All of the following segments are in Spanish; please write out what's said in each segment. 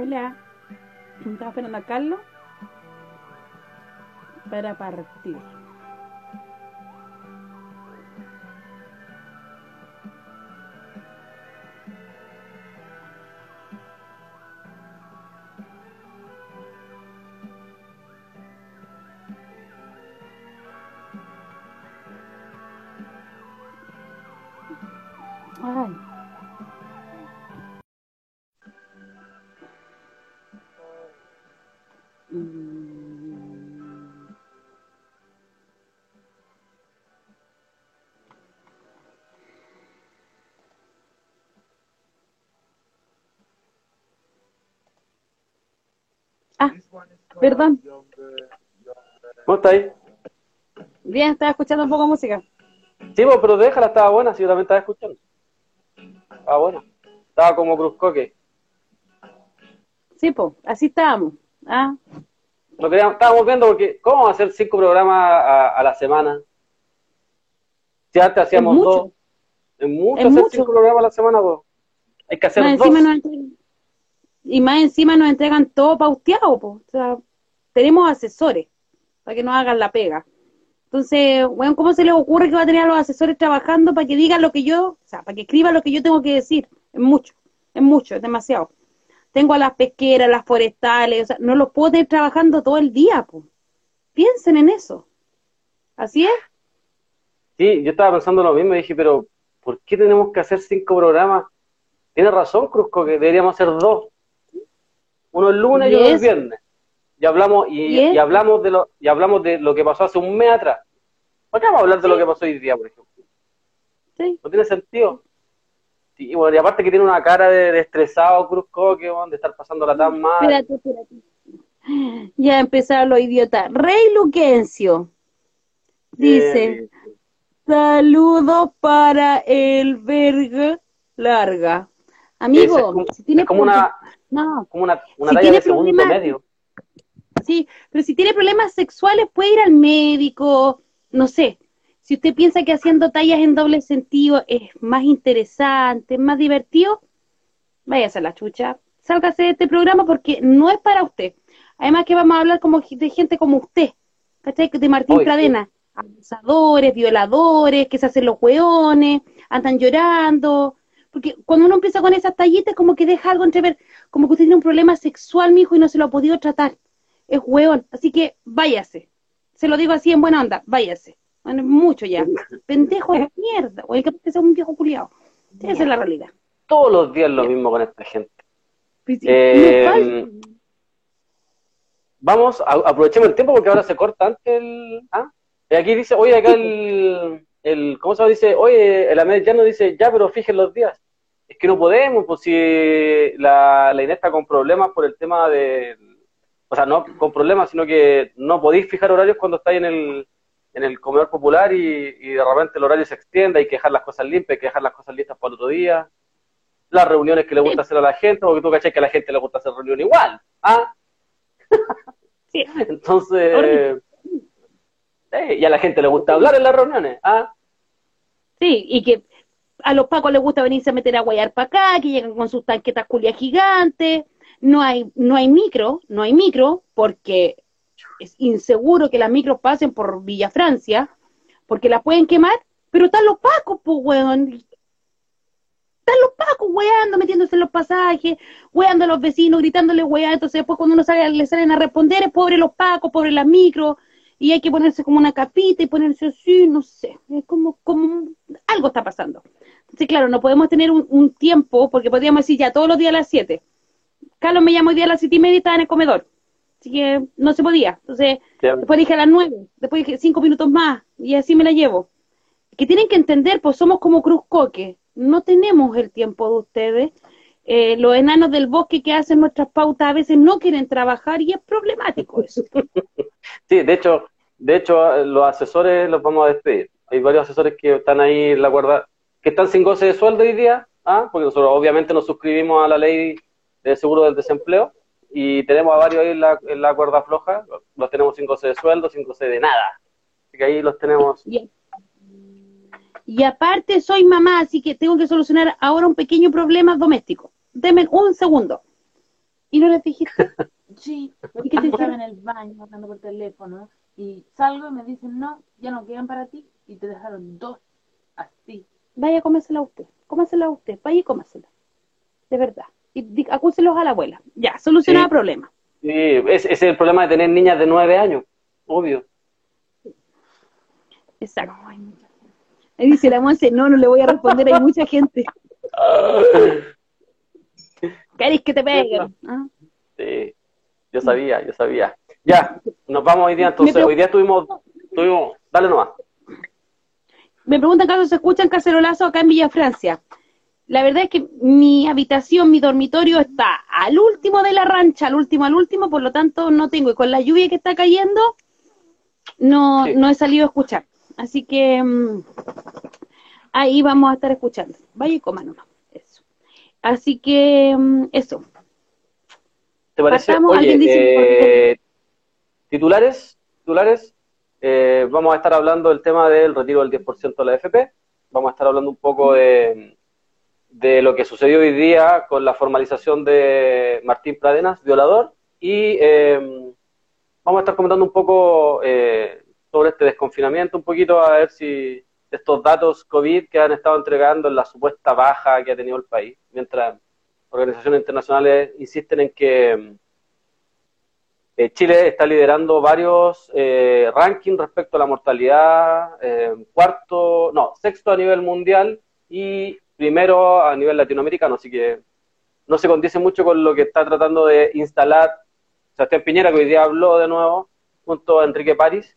Hola. Estaba esperando a Carlos para partir. Perdón. ¿Cómo estáis? Bien, estaba escuchando un poco de música. Sí, pues, pero déjala, estaba buena, sí, yo también estaba escuchando. Estaba buena. Estaba como cruzcoque. Sí, pues, así estábamos. Ah, Lo queríamos, estábamos viendo porque, ¿cómo hacer cinco programas a, a la semana? Si antes hacíamos dos. Es mucho Es hacer mucho. cinco programas a la semana, pues. Hay que hacer dos. encima nos entregan- y más encima nos entregan todo pauteado, po. O sea, tenemos asesores para que nos hagan la pega. Entonces, bueno, ¿cómo se les ocurre que va a tener a los asesores trabajando para que digan lo que yo, o sea, para que escriban lo que yo tengo que decir? Es mucho, es mucho, es demasiado. Tengo a las pesqueras, las forestales, o sea, no los puedo tener trabajando todo el día, po. Piensen en eso. ¿Así es? Sí, yo estaba pensando lo mismo y dije, pero ¿por qué tenemos que hacer cinco programas? Tiene razón, Cruzco, que deberíamos hacer dos. Uno el lunes y uno el viernes. Y hablamos, y, hablamos de lo, y hablamos de lo que pasó hace un mes atrás. ¿Por qué vamos a hablar de lo Sí. que pasó hoy día, por ejemplo? Sí. No tiene sentido. Y bueno, y aparte que tiene una cara de, de estresado, Cruzco, que de estar pasándola tan mal. Espérate, espérate. Ya empezaron los idiotas. Rey Luquencio dice, Eh, saludos para el verga larga. Amigo, es si tiene es como una, no, como una, una Si talla de segundo medio. sí, pero si tiene problemas sexuales puede ir al médico, no sé. Si usted piensa que haciendo tallas en doble sentido es más interesante, es más divertido, váyase a la chucha, sálgase de este programa porque no es para usted. Además que vamos a hablar como de gente como usted, ¿cachai? De Martín. Pradena, abusadores, violadores, que se hacen los hueones, andan llorando, porque cuando uno empieza con esas tallitas como que deja algo entrever, como que usted tiene un problema sexual, mijo, y no se lo ha podido tratar. Es hueón, así que váyase. Se lo digo así en buena onda, váyase. Bueno, mucho ya. Pendejo de mierda, o el que sea un viejo culiado. Esa es la realidad. Todos los días lo mismo con esta gente. Pues Eh. Vamos, a- aprovechemos el tiempo porque ahora se corta antes el... ¿ah? Y aquí dice, oye, acá el, el ¿cómo se? Dice, oye, el Ahmed Llano dice, ya, pero fijen los días. Es que no podemos, pues si la, la está con problemas por el tema de... O sea, no con problemas, sino que no podéis fijar horarios cuando estáis en el, en el comedor popular y, y de repente el horario se extiende, hay que dejar las cosas limpias, hay que dejar las cosas listas para el otro día. Las reuniones que le gusta hacer a la gente, porque tú cachai que a la gente le gusta hacer reunión igual. ¿Ah? Sí. Entonces, Horrible. eh, y a la gente le gusta hablar en las reuniones. ¿ah? Sí, y que a los pacos les gusta venirse a meter a guayar para acá, que llegan con sus tanquetas culias gigantes. No hay, no hay micro, no hay micro, porque es inseguro que las micros pasen por Villa Francia, porque las pueden quemar, pero están los pacos, pues, weón. Están los pacos weando, metiéndose en los pasajes, weando a los vecinos, gritándole weá. Entonces, después, cuando uno sale, le salen a responder, es pobre los pacos, pobre las micros, y hay que ponerse como una capita y ponerse así, no sé. Es como, como algo está pasando. Entonces, claro, no podemos tener un, un tiempo, porque podríamos decir ya todos los días a las 7. Carlos me llamó hoy día a las siete y media y estaba en el comedor. Así que no se podía. Entonces, después dije a las 9, después dije 5 minutos más, y así me la llevo. Que tienen que entender, pues somos como Cruz Coque, no tenemos el tiempo de ustedes. Eh, los enanos del bosque que hacen nuestras pautas a veces no quieren trabajar y es problemático eso. Sí, de hecho, de hecho, los asesores los vamos a despedir. Hay varios asesores que están ahí en la guarda, que están sin goce de sueldo hoy día, ¿ah? porque nosotros obviamente nos suscribimos a la ley de seguro del desempleo y tenemos a varios ahí en la, en la cuerda floja, los tenemos sin goce de sueldo, sin goce de nada. Así que ahí los tenemos. Y, y aparte soy mamá, así que tengo que solucionar ahora un pequeño problema doméstico. Denme un segundo. ¿Y no les dijiste? Sí, porque estaba en el baño hablando por teléfono y salgo y me dicen, no, ya no quedan para ti y te dejaron dos así. Vaya, cómesela usted, cómasela a usted, vaya y cómasela. De verdad. Y acúselos a la abuela. Ya, soluciona el problema. Sí, ese es el problema de tener niñas de nueve años, obvio. Exacto. Ahí dice la Monse, no, no le voy a responder, hay mucha gente. ¿Querés que te peguen? ¿Ah? Sí, yo sabía, yo sabía. Ya, nos vamos hoy día entonces. Hoy día tuvimos, tuvimos, dale nomás. Me preguntan caso se escuchan cacerolazo acá en Villa Francia. La verdad es que mi habitación, mi dormitorio está al último de la rancha, al último, al último, por lo tanto no tengo. Y con la lluvia que está cayendo, no, no he salido a escuchar. Así que mm, ahí vamos a estar escuchando. Vaya y coma nomás. Eso. Así que mm, eso. ¿Te parece? Oye, eh, titulares, titulares. Eh, vamos a estar hablando del tema del retiro del 10% de la FP. Vamos a estar hablando un poco de de lo que sucedió hoy día con la formalización de Martín Pradenas, violador, y em, vamos a estar comentando un poco eh, sobre este desconfinamiento, un poquito a ver si estos datos COVID que han estado entregando en la supuesta baja que ha tenido el país, mientras organizaciones internacionales insisten en que em, eh, Chile está liderando varios eh, rankings respecto a la mortalidad, em, cuarto, no, sexto a nivel mundial y primero a nivel latinoamericano, así que no se condice mucho con lo que está tratando de instalar Sebastián Piñera, que hoy día habló de nuevo, junto a Enrique París.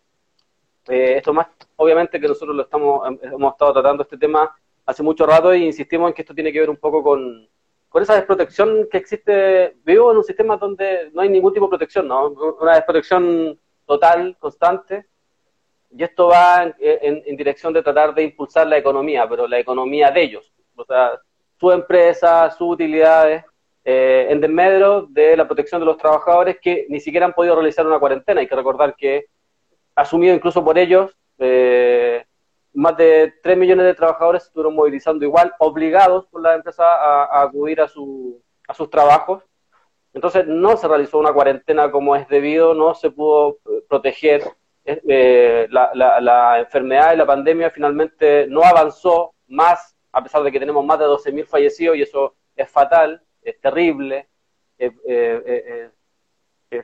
Eh, esto más, obviamente, que nosotros lo estamos, hemos estado tratando este tema hace mucho rato y insistimos en que esto tiene que ver un poco con, con esa desprotección que existe. Vivo en un sistema donde no hay ningún tipo de protección, ¿no? Una desprotección total, constante, y esto va en, dirección de tratar de impulsar la economía, pero la economía de ellos, o sea, su empresa, sus utilidades, eh, en desmedro de la protección de los trabajadores que ni siquiera han podido realizar una cuarentena. Hay que recordar que, asumido incluso por ellos, eh, más de 3 millones de trabajadores estuvieron movilizando igual, obligados por la empresa a, acudir a, su, a sus trabajos. Entonces no se realizó una cuarentena como es debido, no se pudo eh, proteger. la, la enfermedad y la pandemia finalmente no avanzó más a pesar de que tenemos más de 12.000 fallecidos y eso es fatal, es terrible, eh, eh, eh,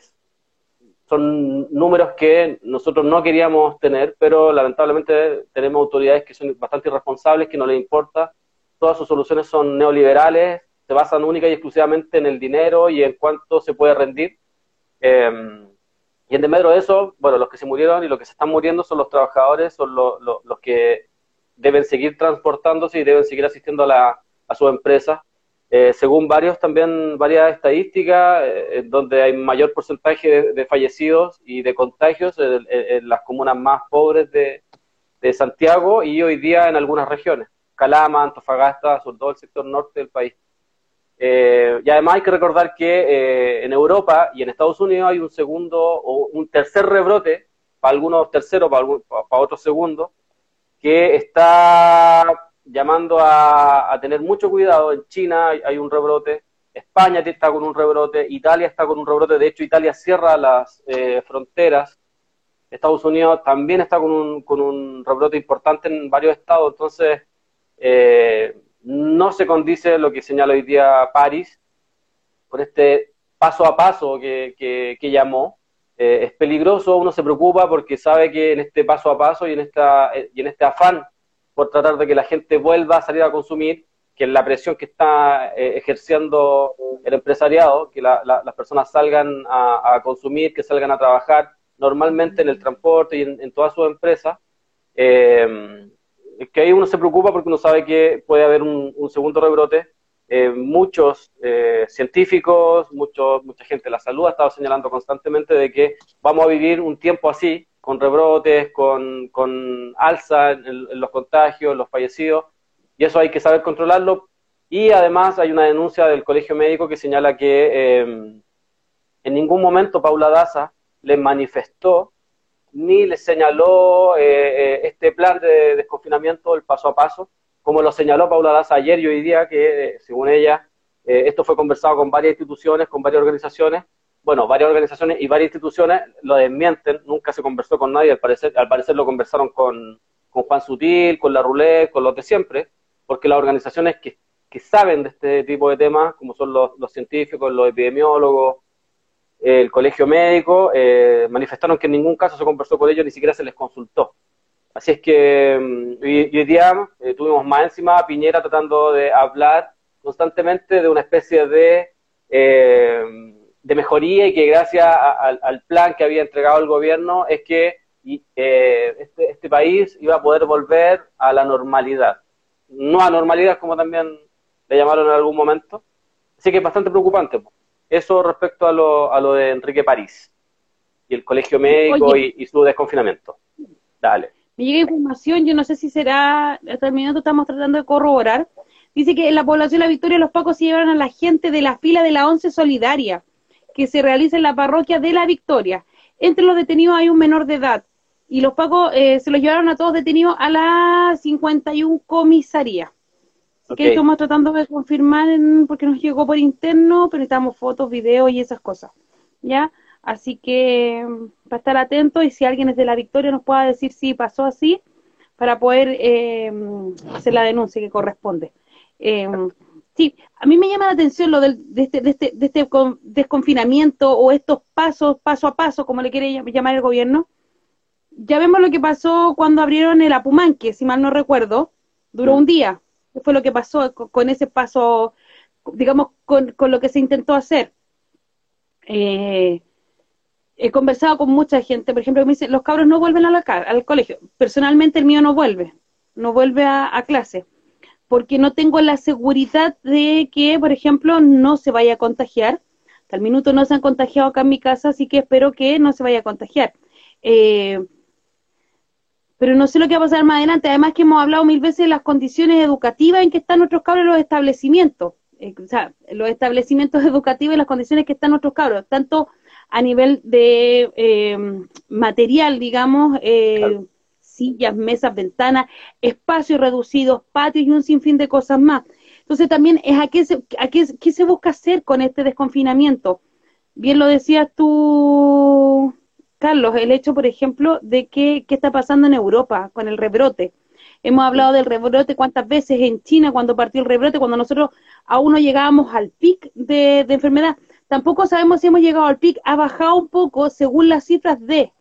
son números que nosotros no queríamos tener, pero lamentablemente tenemos autoridades que son bastante irresponsables, que no les importa, todas sus soluciones son neoliberales, se basan única y exclusivamente en el dinero y en cuánto se puede rendir. y en desmedro de eso, bueno, los que se murieron y los que se están muriendo son los trabajadores, son los que deben seguir transportándose y deben seguir asistiendo a, la, a su empresa. Eh, según varios también varias estadísticas, eh, donde hay mayor porcentaje de, fallecidos y de contagios en, las comunas más pobres de, de, Santiago y hoy día en algunas regiones, Calama, Antofagasta, sobre todo el sector norte del país. Eh, y además hay que recordar que en Europa y en Estados Unidos hay un segundo o un tercer rebrote, para algunos terceros, para, para otros segundos, que está llamando a, tener mucho cuidado. En China hay, un rebrote, España está con un rebrote, Italia está con un rebrote, de hecho Italia cierra las eh, fronteras, Estados Unidos también está con un, con un rebrote importante en varios estados, entonces eh, no se condice lo que señala hoy día París con este paso a paso que, que llamó, eh, es peligroso, uno se preocupa porque sabe que en este paso a paso y en, esta, eh, y en este afán por tratar de que la gente vuelva a salir a consumir, que la presión que está eh, ejerciendo el empresariado, que las personas salgan a, consumir, que salgan a trabajar normalmente en el transporte y en, todas sus empresas, que ahí uno se preocupa porque uno sabe que puede haber un segundo rebrote. Eh, muchos eh, científicos, mucho, mucha gente de la salud ha estado señalando constantemente de que vamos a vivir un tiempo así, con rebrotes, con, con alza en, los contagios, los fallecidos, y eso hay que saber controlarlo. Y además hay una denuncia del Colegio Médico que señala que em, en ningún momento Paula Daza le manifestó ni le señaló eh, este plan de desconfinamiento, el paso a paso, como lo señaló Paula Daza ayer y hoy día, que eh, según ella Eh, esto fue conversado con varias instituciones, con varias organizaciones. Bueno, varias organizaciones y varias instituciones lo desmienten, nunca se conversó con nadie, al parecer, al parecer lo conversaron con, con Juan Sutil, con la Roulette, con los de siempre, porque las organizaciones que, que saben de este tipo de temas, como son los, científicos, los epidemiólogos, el colegio médico, eh, manifestaron que en ningún caso se conversó con ellos, ni siquiera se les consultó. Así es que mm, hoy, día eh, tuvimos más encima a Piñera tratando de hablar constantemente de una especie de, eh, de mejoría y que gracias al plan que había entregado el gobierno es que este, este, país iba a poder volver a la normalidad. No a normalidad como también le llamaron en algún momento. Así que es bastante preocupante. Eso respecto a lo, a lo de Enrique París y el colegio médico y su desconfinamiento. Dale me llega información, yo no sé si será, hasta el minuto estamos tratando de corroborar, dice que en la población de La Victoria los pacos se llevaron a la gente de la fila de la Once Solidaria, que se realiza en la parroquia de La Victoria. Entre los detenidos hay un menor de edad, y los pacos eh, se los llevaron a todos detenidos a la 51 comisaría. Que estamos tratando de confirmar porque nos llegó por interno, pero necesitamos fotos, videos y esas cosas. ¿Ya? Así que mm, para estar atento y si alguien es de la Victoria nos pueda decir si pasó así para poder eh, hacer la denuncia que corresponde. Eh, sí, a mí me llama la atención lo del, de este, de este, de este desconfinamiento o estos pasos, paso a paso, como le quiere llamar el gobierno. Ya vemos lo que pasó cuando abrieron el Apumanque, si mal no recuerdo, duró un día. ¿Qué fue lo que pasó con, ese paso, digamos, con, con lo que se intentó hacer? Eh, he conversado con mucha gente, por ejemplo, que me dice, los cabros no vuelven a la, al colegio. Personalmente el mío no vuelve, no vuelve a, clase, porque no tengo la seguridad de que, por ejemplo, no se vaya a contagiar. Hasta el minuto no se han contagiado acá en mi casa, así que espero que no se vaya a contagiar. Eh, pero no sé lo que va a pasar más adelante. Además que hemos hablado mil veces de las condiciones educativas en que están nuestros cabros los establecimientos. Eh, o sea, los establecimientos educativos y las condiciones que están nuestros cabros, tanto a nivel de eh, material, digamos, eh, sillas, mesas, ventanas, espacios reducidos, patios y un sinfín de cosas más. Entonces también es a qué se, a qué, se busca hacer con este desconfinamiento. Bien lo decías tú, Carlos, el hecho, por ejemplo, de que, qué está pasando en Europa con el rebrote. Hemos hablado del rebrote cuántas veces en China cuando partió el rebrote, cuando nosotros aún no llegábamos al pic de enfermedad. Tampoco sabemos si hemos llegado al pic, ha bajado un poco según las cifras de,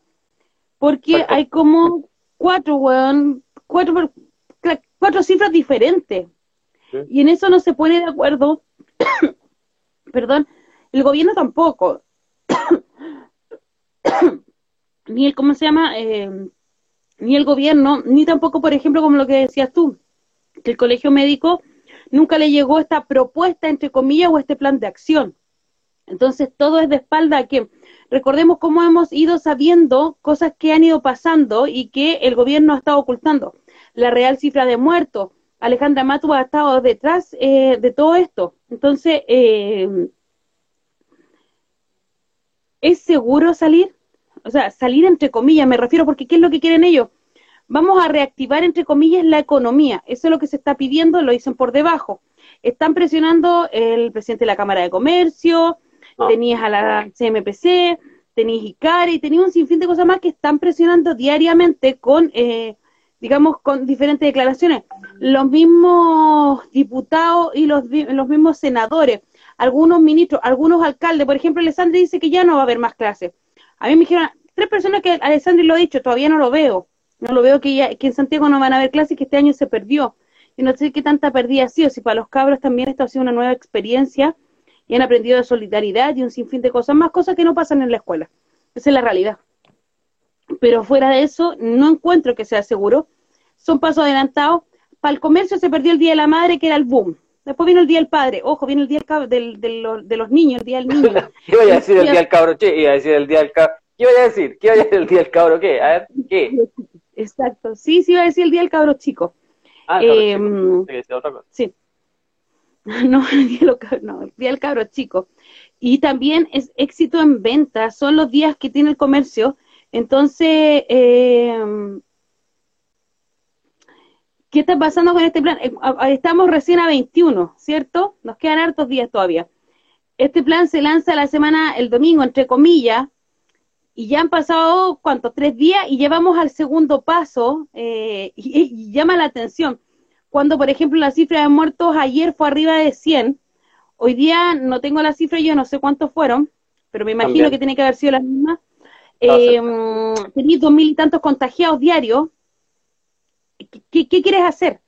porque hay como cuatro, cuatro, cuatro cifras diferentes. Y en eso no se pone de acuerdo, perdón, el gobierno tampoco. ni el, ¿cómo se llama? Eh, ni el gobierno, ni tampoco, por ejemplo, como lo que decías tú, que el colegio médico nunca le llegó esta propuesta, entre comillas, o este plan de acción. Entonces, todo es de espalda a que recordemos cómo hemos ido sabiendo cosas que han ido pasando y que el gobierno ha estado ocultando. La real cifra de muertos. Alejandra Matu ha estado detrás eh, de todo esto. Entonces, eh, ¿es seguro salir? O sea, salir entre comillas, me refiero porque ¿qué es lo que quieren ellos? Vamos a reactivar entre comillas la economía. Eso es lo que se está pidiendo, lo dicen por debajo. Están presionando el presidente de la Cámara de Comercio. Tenías a la CMPC, tenías ICARI, tenías un sinfín de cosas más que están presionando diariamente con, eh, digamos, con diferentes declaraciones. Los mismos diputados y los, los mismos senadores, algunos ministros, algunos alcaldes, por ejemplo, Alessandri dice que ya no va a haber más clases. A mí me dijeron, tres personas que Alessandri lo ha dicho, todavía no lo veo. No lo veo que, ya, que en Santiago no van a haber clases, que este año se perdió. Y no sé qué tanta perdida ha sido, si para los cabros también esto ha sido una nueva experiencia y han aprendido de solidaridad y un sinfín de cosas, más cosas que no pasan en la escuela. Esa es la realidad. Pero fuera de eso, no encuentro que sea seguro. Son pasos adelantados. Para el comercio se perdió el Día de la Madre, que era el boom. Después vino el Día del Padre. Ojo, viene el Día del, de los niños, el Día del Niño. ¿Qué voy a decir el Día del Cabro? ¿Qué iba a decir el Día del Cabro? ¿Qué voy a decir? ¿Qué voy a decir el Día del Cabro? ¿Qué? A ver, ¿qué? Exacto. Sí, sí iba a decir el Día del Cabro Chico. Ah, eh, chico. otra cosa. Sí. no, no, día del cabro chico. Y también es éxito en ventas, son los días que tiene el comercio. Entonces, eh, ¿Qué está pasando con este plan? Eh, estamos recién a 21, ¿cierto? Nos quedan hartos días todavía. Este plan se lanza la semana, el domingo, entre comillas, y ya han pasado, ¿cuántos? Tres días y llevamos al segundo paso eh, y, llama la atención. Cuando, por ejemplo, la cifra de muertos ayer fue arriba de 100, hoy día no tengo la cifra, yo no sé cuántos fueron, pero me imagino que tiene que haber sido la misma. Eh, tenéis dos mil y tantos contagiados diarios. ¿Qué, quieres hacer?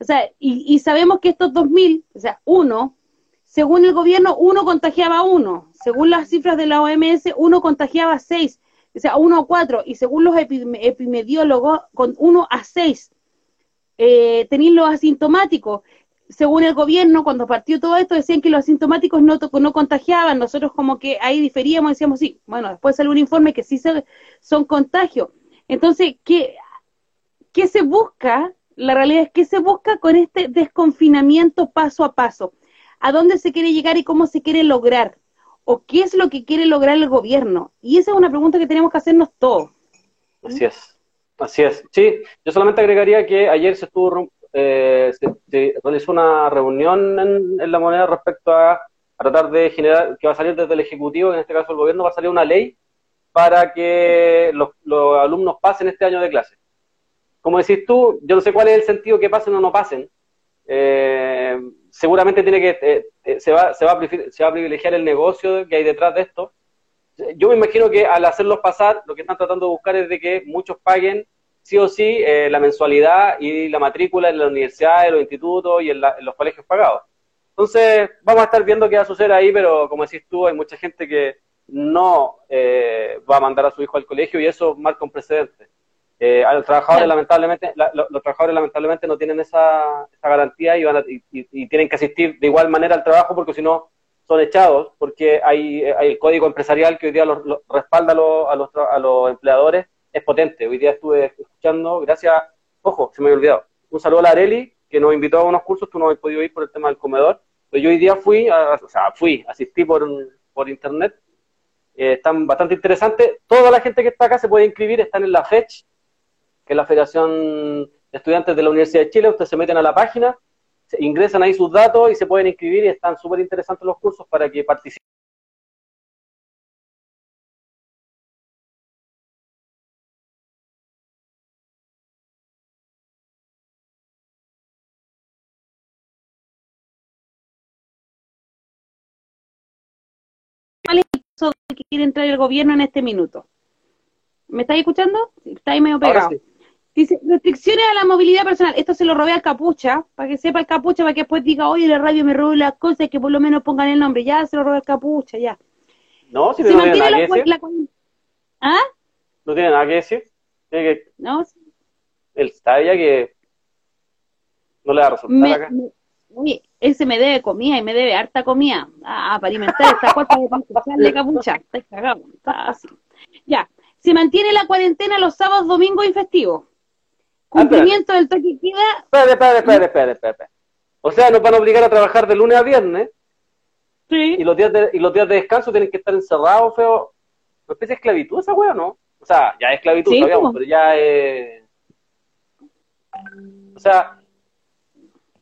O sea, y, y sabemos que estos dos mil, o sea, uno, según el gobierno, uno contagiaba a uno. Según las cifras de la OMS, uno contagiaba a seis. O sea, uno a cuatro. Y según los epidemiólogos, con uno a seis. Eh, tenéis los asintomáticos. Según el gobierno, cuando partió todo esto, decían que los asintomáticos no, no contagiaban. Nosotros como que ahí diferíamos, decíamos, sí, bueno, después salió un informe que sí son contagios. Entonces, ¿qué, ¿qué se busca? La realidad es que se busca con este desconfinamiento paso a paso a dónde se quiere llegar y cómo se quiere lograr, o qué es lo que quiere lograr el gobierno. Y esa es una pregunta que tenemos que hacernos todos. Así así es. Sí, yo solamente agregaría que ayer se estuvo, eh, se, realizó una reunión en, la moneda respecto a, tratar de generar, que va a salir desde el Ejecutivo, en este caso el gobierno, va a salir una ley para que los, alumnos pasen este año de clase. Como decís tú, yo no sé cuál es el sentido que pasen o no pasen. Eh, seguramente tiene que, eh, eh, se, va, se, va a, se va a privilegiar el negocio que hay detrás de esto. Yo me imagino que al hacerlos pasar, lo que están tratando de buscar es de que muchos paguen sí o sí eh, la mensualidad y la matrícula en la universidad, en los institutos y en, los colegios pagados. Entonces, vamos a estar viendo qué va a suceder ahí, pero como decís tú, hay mucha gente que no va a mandar a su hijo al colegio y eso marca un precedente. Eh, a los trabajadores lamentablemente, los trabajadores lamentablemente no tienen esa, garantía y, van y, tienen que asistir de igual manera al trabajo porque si no son echados, porque hay, el código empresarial que hoy día respalda a los, a, los, empleadores, es potente. Hoy día estuve escuchando, gracias, ojo, se me había olvidado, un saludo a la Areli, que nos invitó a unos cursos, tú no has podido ir por el tema del comedor, pero yo hoy día fui, o sea, fui, asistí por, por internet, eh, están bastante interesantes, toda la gente que está acá se puede inscribir, están en la FECH, que es la Federación de Estudiantes de la Universidad de Chile. Ustedes se meten a la página, ingresan ahí sus datos y se pueden inscribir y están súper interesantes los cursos para que participen. ¿Cuál es el que quiere entrar el gobierno en este minuto? ¿Me estáis escuchando? Está ahí medio pegado. Dice, restricciones a la movilidad personal. Esto se lo robé al capucha, para que sepa el capucha, para que después diga, oye, la radio me robó las cosas, y que por lo menos pongan el nombre. Ya se lo robé al capucha, ya. No, si no tiene nada que decir. ¿Ah? No tiene nada que decir. Tiene que... No. Él está ya que no le va a resultar acá. oye, él se me debe comida y me debe harta comida. Ah, para alimentar esta cuarta de pan de capucha. Está cagado, está así. Ya. Se mantiene la cuarentena los sábados, domingos y festivos. Cumplimiento del toque queda. Espera, espera, espera, espera, espera. O sea, nos van a obligar a trabajar de lunes a viernes. Sí. Y los días de, y los días de descanso tienen que estar encerrados, feo. ¿Una especie de esclavitud esa wea no? O sea, ya es esclavitud, sabíamos, pero ya es. O sea,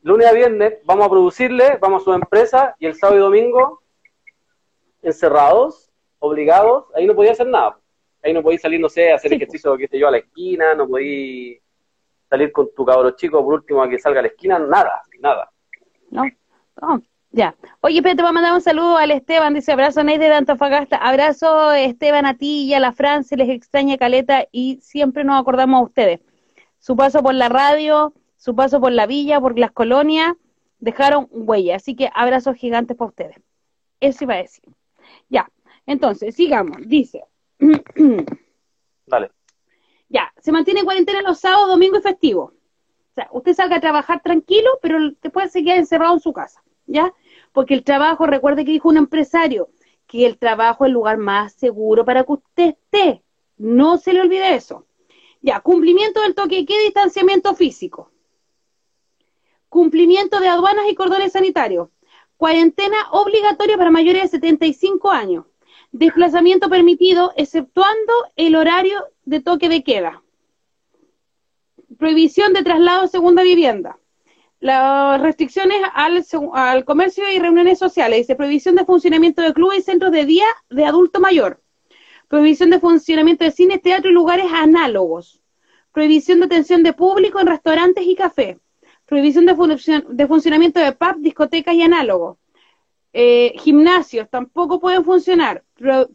lunes a viernes vamos a producirle, vamos a su empresa y el sábado y domingo encerrados, obligados, ahí no podía hacer nada. Ahí no podéis salir, no sé, hacer ejercicio, qué sé yo, a la esquina, no podéis salir con tu cabro chico por último a que salga a la esquina, nada, nada. No, no. Ya. Oye, pero te voy a mandar un saludo al Esteban, dice abrazo Ney de Antofagasta, abrazo Esteban a ti y a la Fran, se les extraña Caleta y siempre nos acordamos a ustedes. Su paso por la radio, su paso por la villa, por las colonias, dejaron huella, así que abrazos gigantes para ustedes. Eso iba a decir. Ya, entonces, sigamos, dice. Dale ya, se mantiene en cuarentena los sábados, domingos y festivos. O sea, usted salga a trabajar tranquilo, pero después se queda encerrado en su casa, ¿ya? Porque el trabajo, recuerde que dijo un empresario, que el trabajo es el lugar más seguro para que usted esté. No se le olvide eso. Ya, cumplimiento del toque y distanciamiento físico. Cumplimiento de aduanas y cordones sanitarios. Cuarentena obligatoria para mayores de 75 años. Desplazamiento permitido, exceptuando el horario de toque de queda. prohibición de traslado a segunda vivienda. Las restricciones al, comercio y reuniones sociales. Dice prohibición de funcionamiento de clubes y centros de día de adulto mayor. Prohibición de funcionamiento de cines, teatro y lugares análogos. Prohibición de atención de público en restaurantes y cafés. Prohibición de, de funcionamiento de pubs, discotecas y análogos. Eh, gimnasios tampoco pueden funcionar.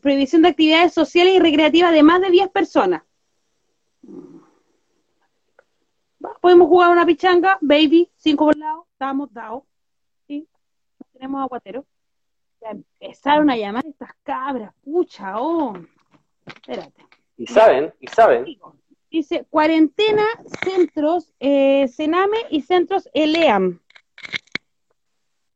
prohibición de actividades sociales y recreativas de más de 10 personas. Podemos jugar una pichanga, baby, cinco por lado, estamos dados. ¿sí? Tenemos aguatero. Ya empezaron a llamar estas cabras, pucha, oh. Espérate. Y saben, y saben. Dice, cuarentena, centros, eh, Sename y centros ELEAM.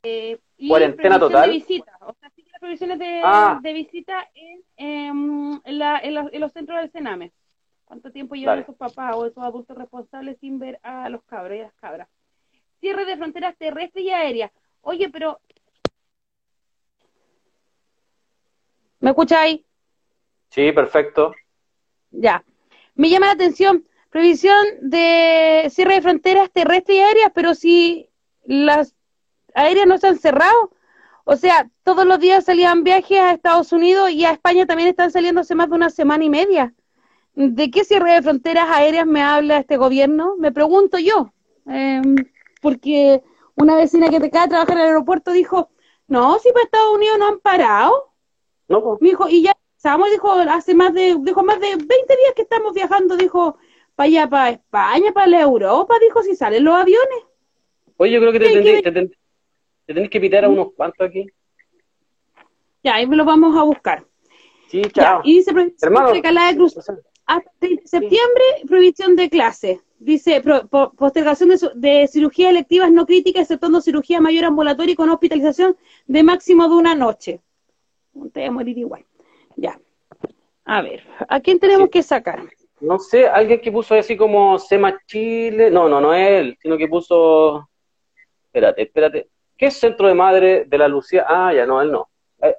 Eh, cuarentena total. De visita, o sea, sí las provisiones de, ah. de visita en, em, en, la, en, los, en, los centros del Sename. ¿Cuánto tiempo llevan esos papás o esos adultos responsables sin ver a los cabros y a las cabras? Cierre de fronteras terrestres y aéreas. Oye, pero... ¿Me escucháis? Sí, perfecto. Ya. Me llama la atención, previsión de cierre de fronteras terrestres y aéreas, pero si las aéreas no se han cerrado, o sea, todos los días salían viajes a Estados Unidos y a España también están saliendo hace más de una semana y media. ¿De qué cierre de fronteras aéreas me habla este gobierno? Me pregunto yo. Em, porque una vecina que te cae a trabajar en el aeropuerto dijo, no, si para Estados Unidos no han parado. No, pues. dijo, y ya estamos, dijo, hace más de, dijo, más de 20 días que estamos viajando, dijo, para allá, para España, para la Europa, dijo, si salen los aviones. Oye, yo creo que te, tenés, que pitar a unos cuantos aquí. Ya, ahí me lo vamos a buscar. Sí, chao. y dice, Hermano, de Cruz, hasta de septiembre, prohibición de clase. Dice, postergación de, cirugías electivas no críticas, exceptuando cirugía mayor ambulatoria y con hospitalización de máximo de una noche. Te voy a morir igual. Ya. A ver, ¿a quién tenemos que sacar? No sé, alguien que puso así como Sema Chile. No, no, no él, sino que puso. Espérate, espérate. ¿Qué es Centro de Madre de la Lucía? Ah, ya, no, él no.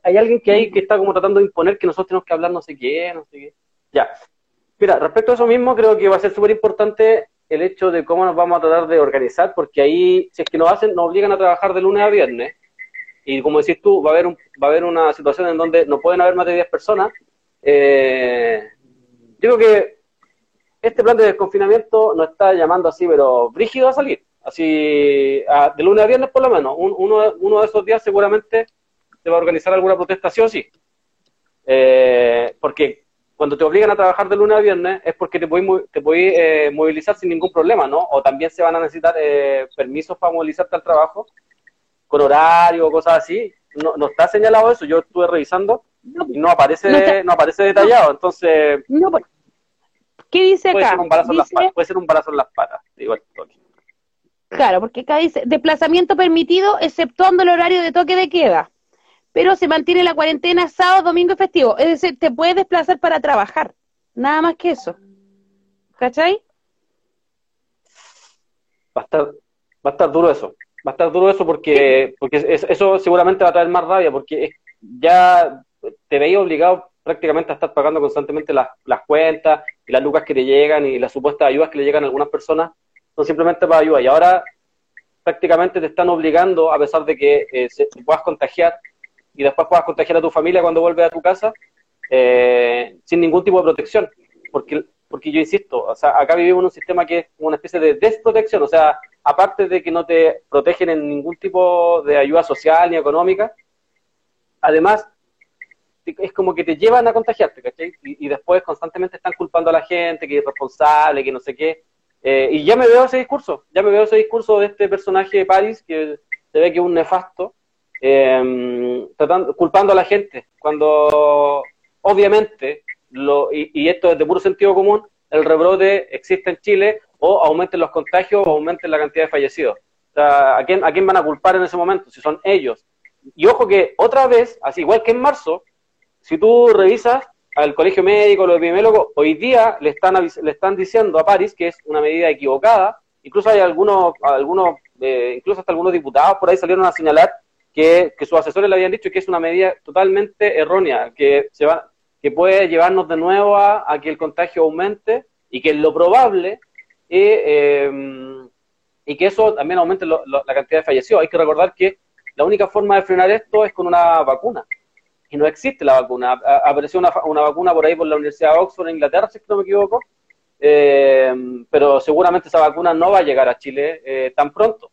Hay, alguien que hay que está como tratando de imponer que nosotros tenemos que hablar no sé qué, no sé qué. Ya. Mira, respecto a eso mismo, creo que va a ser súper importante el hecho de cómo nos vamos a tratar de organizar, porque ahí, si es que nos hacen, nos obligan a trabajar de lunes a viernes, y como decís tú, va a haber, un, va a haber una situación en donde no pueden haber más de 10 personas. Eh, digo que este plan de desconfinamiento nos está llamando así, pero brígido a salir, así, de lunes a viernes por lo menos. uno, uno de esos días seguramente se va a organizar alguna protesta sí o sí. Eh, porque cuando te obligan a trabajar de lunes a viernes es porque te puedes te eh, movilizar sin ningún problema, ¿no? O también se van a necesitar eh, permisos para movilizarte al trabajo, con horario cosas así. No, no está señalado eso, yo estuve revisando y no aparece no, aparece detallado, entonces... Pues, ¿Qué dice puede acá? Ser un balazo en las patas, puede ser un balazo en las patas, igual Claro, porque acá dice desplazamiento permitido exceptuando el horario de toque de queda pero se mantiene la cuarentena sábado, domingo y festivo. Es decir, te puedes desplazar para trabajar. Nada más que eso. ¿Cachai? Va a estar, va a estar duro eso. Va a estar duro eso porque, porque eso seguramente va a traer más rabia porque ya te veía obligado prácticamente a estar pagando constantemente las, las cuentas y las lucas que te llegan y las supuestas ayudas que le llegan a algunas personas son simplemente para ayuda. Y ahora prácticamente te están obligando, a pesar de que eh, se, puedas contagiar, y después puedas contagiar a tu familia cuando vuelves a tu casa eh, sin ningún tipo de protección. Porque, porque yo insisto, o sea, acá vivimos en un sistema que es una especie de desprotección, o sea, aparte de que no te protegen en ningún tipo de ayuda social ni económica, además es como que te llevan a contagiarte, ¿cachai? Y, después constantemente están culpando a la gente, que es responsable, que no sé qué. Eh, y ya me veo ese discurso, ya me veo ese discurso de este personaje de Paris, que se ve que es un nefasto, tratando, culpando a la gente, cuando obviamente, lo, y, esto es de puro sentido común, el rebrote existe en Chile o aumenten los contagios o aumenten la cantidad de fallecidos. ¿a, quién, ¿A quién van a culpar en ese momento? Si son ellos. Y ojo que otra vez, así igual que en marzo, si tú revisas al colegio médico, los epidemiólogos, hoy día le están, le están diciendo a París que es una medida equivocada, incluso hay algunos, algunos eh, incluso hasta algunos diputados por ahí salieron a señalar que, sus asesores le habían dicho que es una medida totalmente errónea, que, se va, que puede llevarnos de nuevo a, que el contagio aumente y que lo probable em, y que eso también aumente la cantidad de fallecidos. Hay que recordar que la única forma de frenar esto es con una vacuna. Y no existe la vacuna. apareció una, una, vacuna por ahí por la Universidad de Oxford en Inglaterra, si no me equivoco, em, pero seguramente esa vacuna no va a llegar a Chile eh, tan pronto.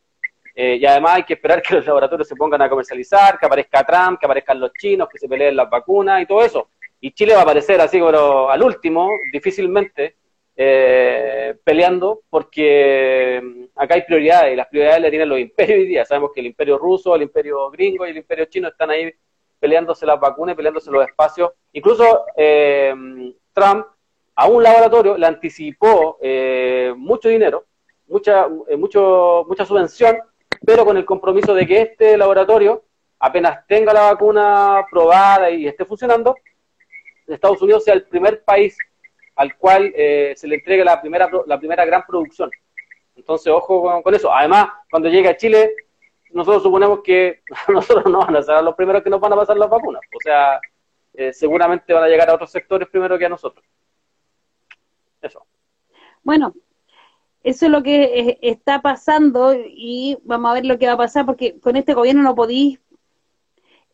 Eh, y además hay que esperar que los laboratorios se pongan a comercializar, que aparezca Trump, que aparezcan los chinos, que se peleen las vacunas y todo eso. Y Chile va a aparecer así, pero al último, difícilmente, eh, peleando, porque mm, acá hay prioridades, y las prioridades le tienen los imperios hoy día. Sabemos que el imperio ruso, el imperio gringo y el imperio chino están ahí peleándose las vacunas peleándose los espacios. Incluso eh, Trump a un laboratorio le anticipó mucho dinero, mucha, mucho, mucha subvención pero con el compromiso de que este laboratorio, apenas tenga la vacuna probada y esté funcionando, Estados Unidos sea el primer país al cual eh, se le entregue la primera, la primera gran producción. Entonces, ojo con, eso. Además, cuando llegue a Chile, nosotros suponemos que nosotros no van a ser los primeros que nos van a pasar las vacunas. O sea, eh, seguramente van a llegar a otros sectores primero que a nosotros. Eso. Bueno, eso es lo que eh, está pasando y vamos a ver lo que va a pasar porque con este gobierno no podéis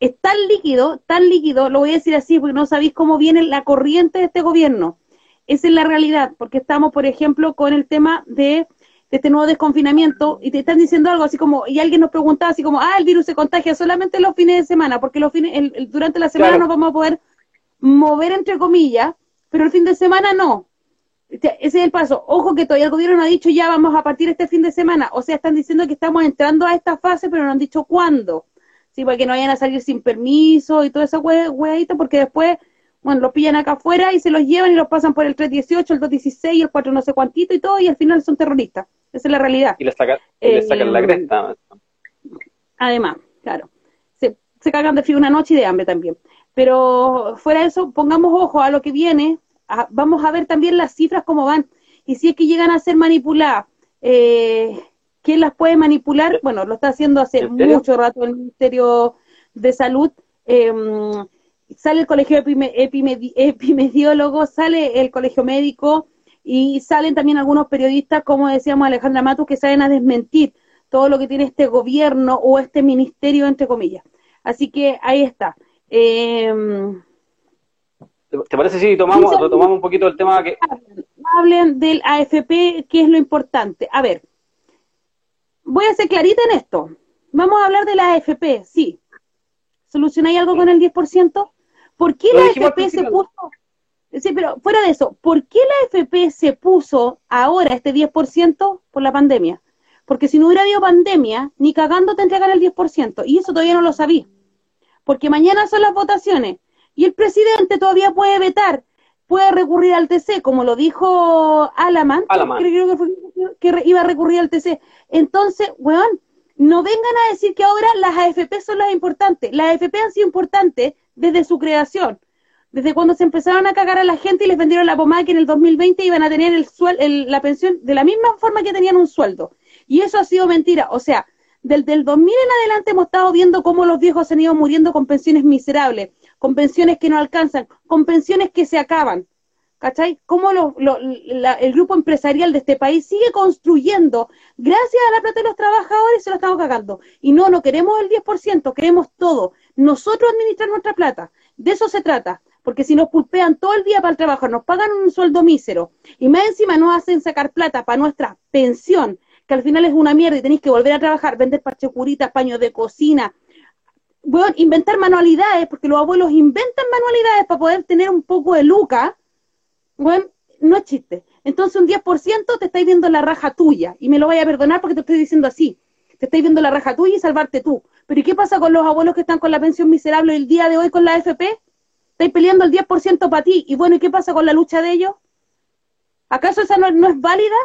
es tan líquido, tan líquido, lo voy a decir así porque no sabéis cómo viene la corriente de este gobierno. Esa es la realidad, porque estamos, por ejemplo, con el tema de, este nuevo desconfinamiento y te están diciendo algo así como, y alguien nos preguntaba así como, ah, el virus se contagia solamente los fines de semana, porque los fines, durante la semana nos vamos a poder mover entre comillas, pero el fin de semana no. Ese es el paso. Ojo que todavía el gobierno no ha dicho ya vamos a partir este fin de semana. O sea, están diciendo que estamos entrando a esta fase, pero no han dicho cuándo. Sí, para que no vayan a salir sin permiso y toda esa hueadita, porque después, bueno, los pillan acá afuera y se los llevan y los pasan por el 318, el 216, el 4 no sé cuantito y todo, y al final son terroristas. Esa es la realidad. Y les sacan, sacan la eh, cresta. Además, claro. Se, se cagan de frío una noche y de hambre también. Pero fuera de eso, pongamos ojo a lo que viene, vamos a ver también las cifras cómo van. Y si es que llegan a ser manipuladas, eh, ¿quién las puede manipular? Bueno, lo está haciendo hace mucho rato el Ministerio de Salud. Em, sale el colegio epimediólogo, sale el colegio médico y salen también algunos periodistas, como decíamos Alejandra Matus, que salen a desmentir todo lo que tiene este gobierno o este ministerio, entre comillas. Así que ahí está. Eh, ¿Te parece si tomamos, retomamos un poquito el tema que... Hablen del AFP, que es lo importante. A ver, voy a ser clarita en esto. Vamos a hablar de la AFP, sí. ¿Solucionáis algo con el 10%? ¿Por qué la AFP se puso... Sí, pero fuera de eso, ¿por qué la AFP se puso ahora este 10% por la pandemia? Porque si no hubiera habido pandemia, ni cagando te entregan el 10%. Y eso todavía no lo sabía. Porque mañana son las votaciones y el presidente todavía puede vetar, puede recurrir al TC, como lo dijo Alaman, que, iba a recurrir al TC. Entonces, weón, no vengan a decir que ahora las AFP son las importantes. Las AFP han sido importantes desde su creación. Desde cuando se empezaron a cagar a la gente y les vendieron la pomada que en el 2020 iban a tener el, la pensión de la misma forma que tenían un sueldo. Y eso ha sido mentira. O sea, desde el 2000 en adelante hemos estado viendo cómo los viejos se han ido muriendo con pensiones miserables con pensiones que no alcanzan, con pensiones que se acaban. ¿Cachai? Cómo el grupo empresarial de este país sigue construyendo, gracias a la plata de los trabajadores, se lo estamos cagando. Y no, no queremos el 10%, queremos todo. Nosotros administrar nuestra plata. De eso se trata. Porque si nos pulpean todo el día para el trabajo, nos pagan un sueldo mísero y más encima nos hacen sacar plata para nuestra pensión, que al final es una mierda y tenéis que volver a trabajar, vender parchecuritas, paños de cocina, inventar manualidades, porque los abuelos inventan manualidades para poder tener un poco de luca, bueno, no es chiste. Entonces un 10% te estáis viendo la raja tuya, y me lo voy a perdonar porque te estoy diciendo así, te estáis viendo la raja tuya y salvarte tú. Pero ¿y qué pasa con los abuelos que están con la pensión miserable el día de hoy con la AFP? Estáis peleando el 10% para ti, y bueno, ¿y qué pasa con la lucha de ellos? ¿Acaso esa no, es válida?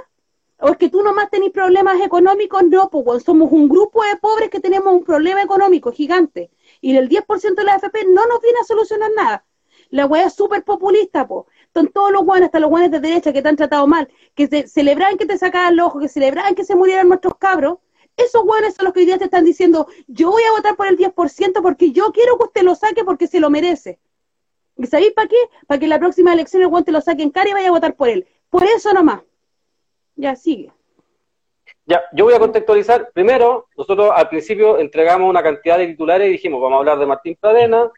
¿O es que tú nomás tenés problemas económicos? No, pues somos un grupo de pobres que tenemos un problema económico gigante. Y el 10% de la AFP no nos viene a solucionar nada. La weá es súper populista, po. Son todos los guanes, hasta los guanes de derecha que te han tratado mal, que se, celebraban que te sacaban el ojo, que celebraban que se murieran nuestros cabros. Esos guanes son los que hoy día te están diciendo, yo voy a votar por el 10% porque yo quiero que usted lo saque porque se lo merece. ¿Y sabéis para qué? Para que la próxima elección el guante lo saque en cara y vaya a votar por él. Por eso nomás. Ya, sigue. Ya, yo voy a contextualizar. Primero, nosotros al principio entregamos una cantidad de titulares y dijimos, vamos a hablar de Martín Pradena,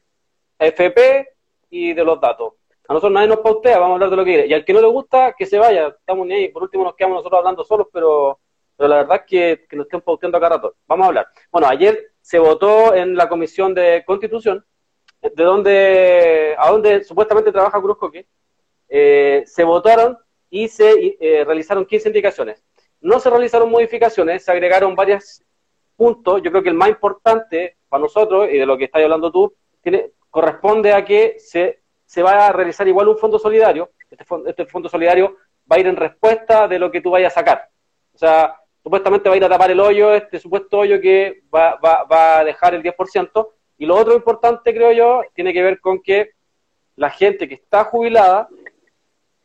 FP y de los datos. A nosotros nadie nos pautea, vamos a hablar de lo que quiere. Y al que no le gusta, que se vaya. Estamos ni ahí. Por último, nos quedamos nosotros hablando solos, pero, pero la verdad es que, nos estén pauteando acá rato. Vamos a hablar. Bueno, ayer se votó en la Comisión de Constitución, de donde, a donde supuestamente trabaja Cruz Coque, eh, se votaron y se eh, realizaron 15 indicaciones. No se realizaron modificaciones, se agregaron varios puntos. Yo creo que el más importante para nosotros, y de lo que estás hablando tú, tiene, corresponde a que se se va a realizar igual un fondo solidario. Este fondo, este fondo solidario va a ir en respuesta de lo que tú vayas a sacar. O sea, supuestamente va a ir a tapar el hoyo, este supuesto hoyo que va, va, va a dejar el 10%. Y lo otro importante, creo yo, tiene que ver con que la gente que está jubilada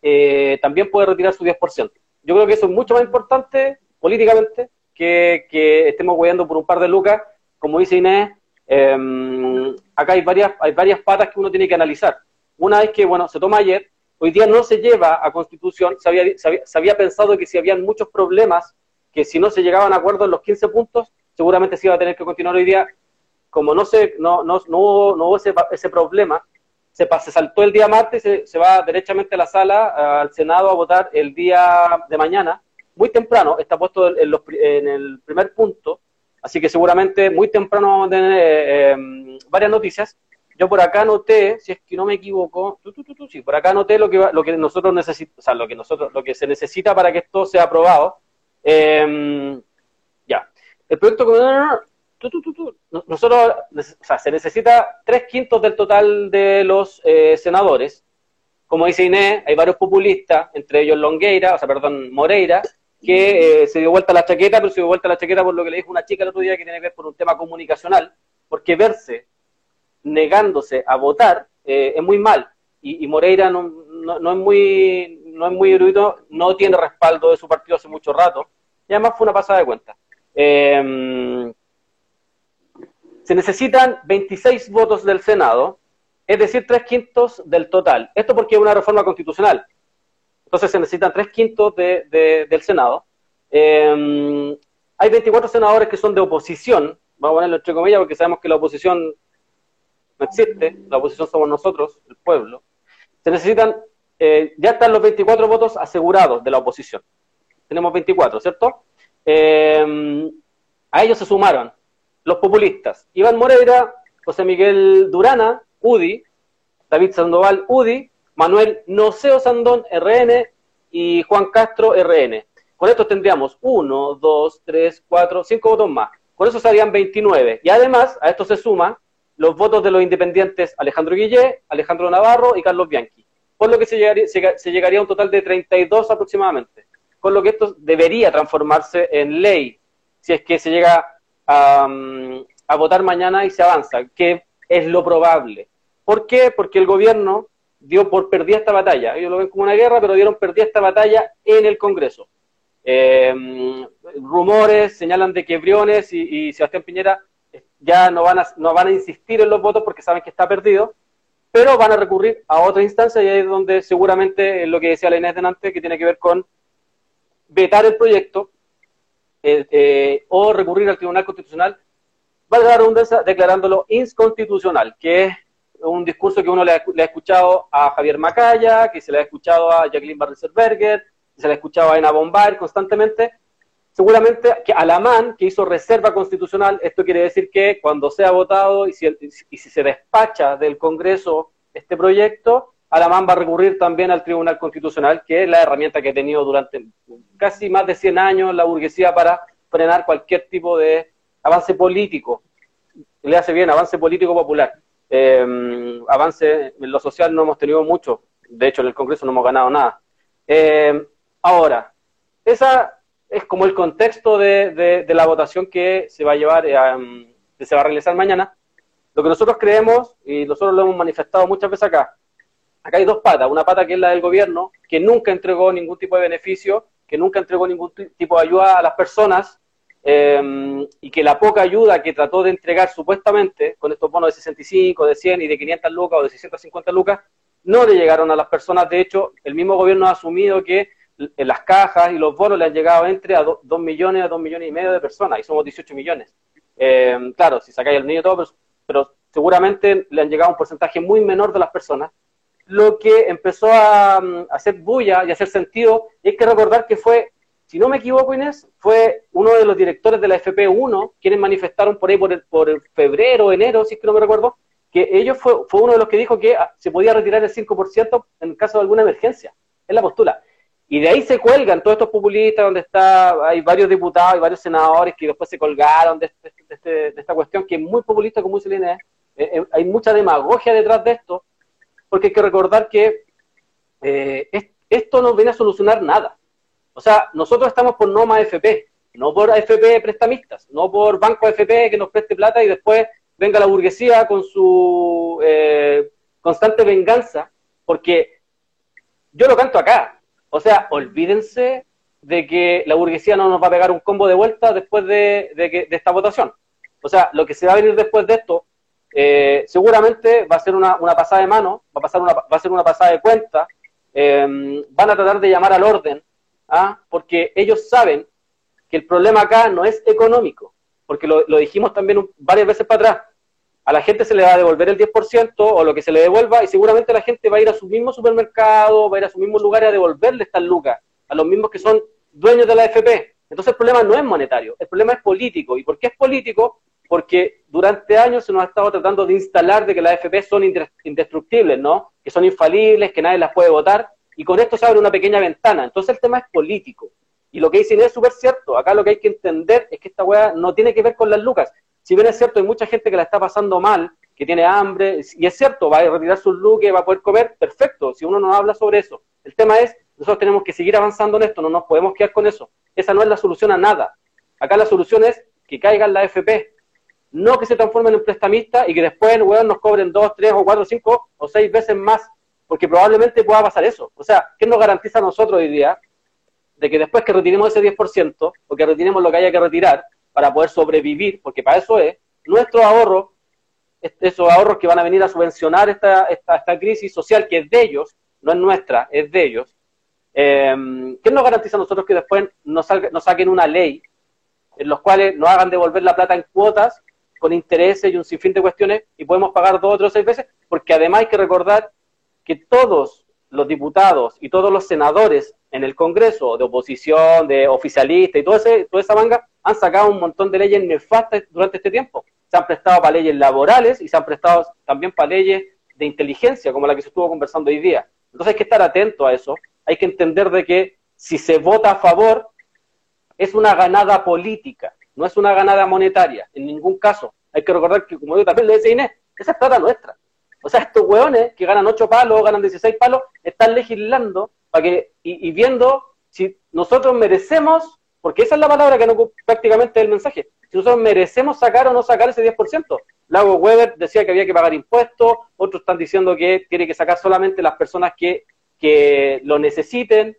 eh, también puede retirar su 10%. Yo creo que eso es mucho más importante políticamente que, estemos guiando por un par de lucas. Como dice Inés, eh, acá hay varias, hay varias patas que uno tiene que analizar. Una vez que, bueno, se toma ayer, hoy día no se lleva a constitución, se había, se había, pensado que si habían muchos problemas, que si no se llegaban a acuerdo en los 15 puntos, seguramente se iba a tener que continuar hoy día. Como no, se, no, no, no hubo, no hubo ese, ese problema, se, se, saltó el día martes, se, se va derechamente a la sala, al Senado, a votar el día de mañana, muy temprano, está puesto en, los, en el primer punto, así que seguramente muy temprano vamos a tener eh, eh, varias noticias. Yo por acá noté, si es que no me equivoco, sí, por acá noté lo que, lo que nosotros necesitamos, o sea, lo que nosotros, lo que se necesita para que esto sea aprobado. Em, ya. El proyecto nosotros, o sea, se necesita tres quintos del total de los eh, senadores. Como dice Inés, hay varios populistas, entre ellos Longueira, o sea, perdón, Moreira, que eh, se dio vuelta la chaqueta, pero se dio vuelta la chaqueta por lo que le dijo una chica el otro día que tiene que ver por un tema comunicacional, porque verse negándose a votar eh, es muy mal. Y, Moreira no, no, es muy, no es muy erudito, no tiene respaldo de su partido hace mucho rato. Y además fue una pasada de cuenta. Em, se necesitan 26 votos del Senado, es decir, tres quintos del total. Esto porque es una reforma constitucional. Entonces se necesitan tres quintos de, del Senado. Em, hay 24 senadores que son de oposición, vamos a ponerlo entre comillas porque sabemos que la oposición existe, la oposición somos nosotros, el pueblo, se necesitan, eh, ya están los 24 votos asegurados de la oposición. Tenemos 24, ¿cierto? Eh, a ellos se sumaron los populistas, Iván Moreira, José Miguel Durana, UDI, David Sandoval, UDI, Manuel Noceo Sandón, RN, y Juan Castro, RN. Con esto tendríamos 1, 2, 3, 4, 5 votos más. Con eso serían 29. Y además, a esto se suma los votos de los independientes Alejandro Guillé, Alejandro Navarro y Carlos Bianchi, por lo que se llegaría, se, llegaría a un total de 32 aproximadamente, con lo que esto debería transformarse en ley, si es que se llega a, a votar mañana y se avanza, que es lo probable. ¿Por qué? Porque el gobierno dio por perdida esta batalla. Ellos lo ven como una guerra, pero dieron perdida esta batalla en el Congreso. Eh, rumores señalan de que Briones y Sebastián Piñera ya no van, a, no van a insistir en los votos porque saben que está perdido, pero van a recurrir a otra instancia y ahí es donde seguramente lo que decía la Inés delante, que tiene que ver con vetar el proyecto eh, eh, o recurrir al Tribunal Constitucional, valga la redundancia, declarándolo inconstitucional, que es un discurso que uno le ha, escuchado a Javier Macaya, que se le ha escuchado a Jacqueline Barreserberger, que se le ha escuchado a Ena Bombard constantemente, seguramente que Alamán, que hizo reserva constitucional, esto quiere decir que cuando sea votado y si, y si se despacha del Congreso este proyecto, Alamán va a recurrir también al Tribunal Constitucional, que es la herramienta que ha tenido durante casi más de 100 años la burguesía para frenar cualquier tipo de avance político. Le hace bien, avance político popular. Eh, avance en lo social no hemos tenido mucho, de hecho en el Congreso no hemos ganado nada. Eh, ahora, esa es como el contexto de, la votación que se va a llevar, eh, que se va a realizar mañana. Lo que nosotros creemos, y nosotros lo hemos manifestado muchas veces acá, acá hay dos patas. Una pata que es la del gobierno, que nunca entregó ningún tipo de beneficio, que nunca entregó ningún tipo de ayuda a las personas, eh, y que la poca ayuda que trató de entregar supuestamente con estos bonos de 65, de 100 y de 500 lucas o de 650 lucas, no le llegaron a las personas. De hecho, el mismo gobierno ha asumido que en las cajas y los bonos le han llegado entre a 2 millones a 2 millones y medio de personas, y somos 18 millones. Eh, claro, si sacáis el niño y todo, pero, pero, seguramente le han llegado un porcentaje muy menor de las personas. Lo que empezó a, a hacer bulla y hacer sentido, hay que recordar que fue si no me equivoco, Inés, fue uno de los directores de la FP1 quienes manifestaron por ahí por, el, por febrero, enero, si es que no me recuerdo, que ellos fue, fue uno de los que dijo que ah, se podía retirar el 5% en caso de alguna emergencia. Es la postura. Y de ahí se cuelgan todos estos populistas, donde está, hay varios diputados y varios senadores que después se colgaron de, este, esta cuestión, que es muy populista, como dice Inés. Eh, eh, hay mucha demagogia detrás de esto, porque hay que recordar que eh, esto no viene a solucionar nada. O sea, nosotros estamos por no más AFP, no por AFP prestamistas, no por banco AFP que nos preste plata y después venga la burguesía con su eh, constante venganza, porque yo lo canto acá. O sea, olvídense de que la burguesía no nos va a pegar un combo de vuelta después de, esta votación. O sea, lo que se va a venir después de esto, eh, seguramente va a ser una, pasada de mano, va a, pasar una, va a ser una pasada de cuenta, eh, van a tratar de llamar al orden, ¿ah? porque ellos saben que el problema acá no es económico, porque lo, dijimos también varias veces para atrás. A la gente se le va a devolver el 10% o lo que se le devuelva y seguramente la gente va a ir a su mismo supermercado, va a ir a su mismo lugar a devolverle estas lucas, a los mismos que son dueños de la FP. Entonces el problema no es monetario, el problema es político. ¿Y por qué es político? Porque durante años se nos ha estado tratando de instalar de que las FP son indestructibles, ¿no? Que son infalibles, que nadie las puede votar y con esto se abre una pequeña ventana. Entonces el tema es político. Y lo que dice Inés es súper cierto. Acá lo que hay que entender es que esta weá no tiene que ver con las lucas. Si bien es cierto, hay mucha gente que la está pasando mal, que tiene hambre, y es cierto, va a retirar sus lucas, va a poder comer, perfecto, si uno no habla sobre eso. El tema es, nosotros tenemos que seguir avanzando en esto, no nos podemos quedar con eso. Esa no es la solución a nada. Acá la solución es que caigan la FP, no que se transformen en prestamistas y que después, weón, nos cobren dos, tres o cuatro, cinco o seis veces más porque probablemente pueda pasar eso. O sea, ¿qué nos garantiza a nosotros hoy día de que después que retiremos ese 10% o que retiremos lo que haya que retirar para poder sobrevivir, porque para eso es, nuestros ahorros, esos ahorros que van a venir a subvencionar esta, esta, crisis social que es de ellos, no es nuestra, es de ellos, eh, ¿qué nos garantiza a nosotros que después nos, nos saquen una ley en los cuales nos hagan devolver la plata en cuotas con intereses y un sinfín de cuestiones y podemos pagar dos o tres seis veces? Porque además hay que recordar que todos los diputados y todos los senadores en el Congreso, de oposición, de oficialista y todo ese, toda esa manga, han sacado un montón de leyes nefastas durante este tiempo. Se han prestado para leyes laborales y se han prestado también para leyes de inteligencia, como la que se estuvo conversando hoy día. Entonces hay que estar atento a eso. Hay que entender de que si se vota a favor, es una ganada política, no es una ganada monetaria, en ningún caso. Hay que recordar que, como yo también le decía Inés, esa es plata nuestra. O sea, estos hueones que ganan 8 palos, ganan 16 palos, están legislando para que, y, viendo si nosotros merecemos, porque esa es la palabra que no prácticamente el mensaje, si nosotros merecemos sacar o no sacar ese 10%. Lago Weber decía que había que pagar impuestos, otros están diciendo que tiene que sacar solamente las personas que, que lo necesiten.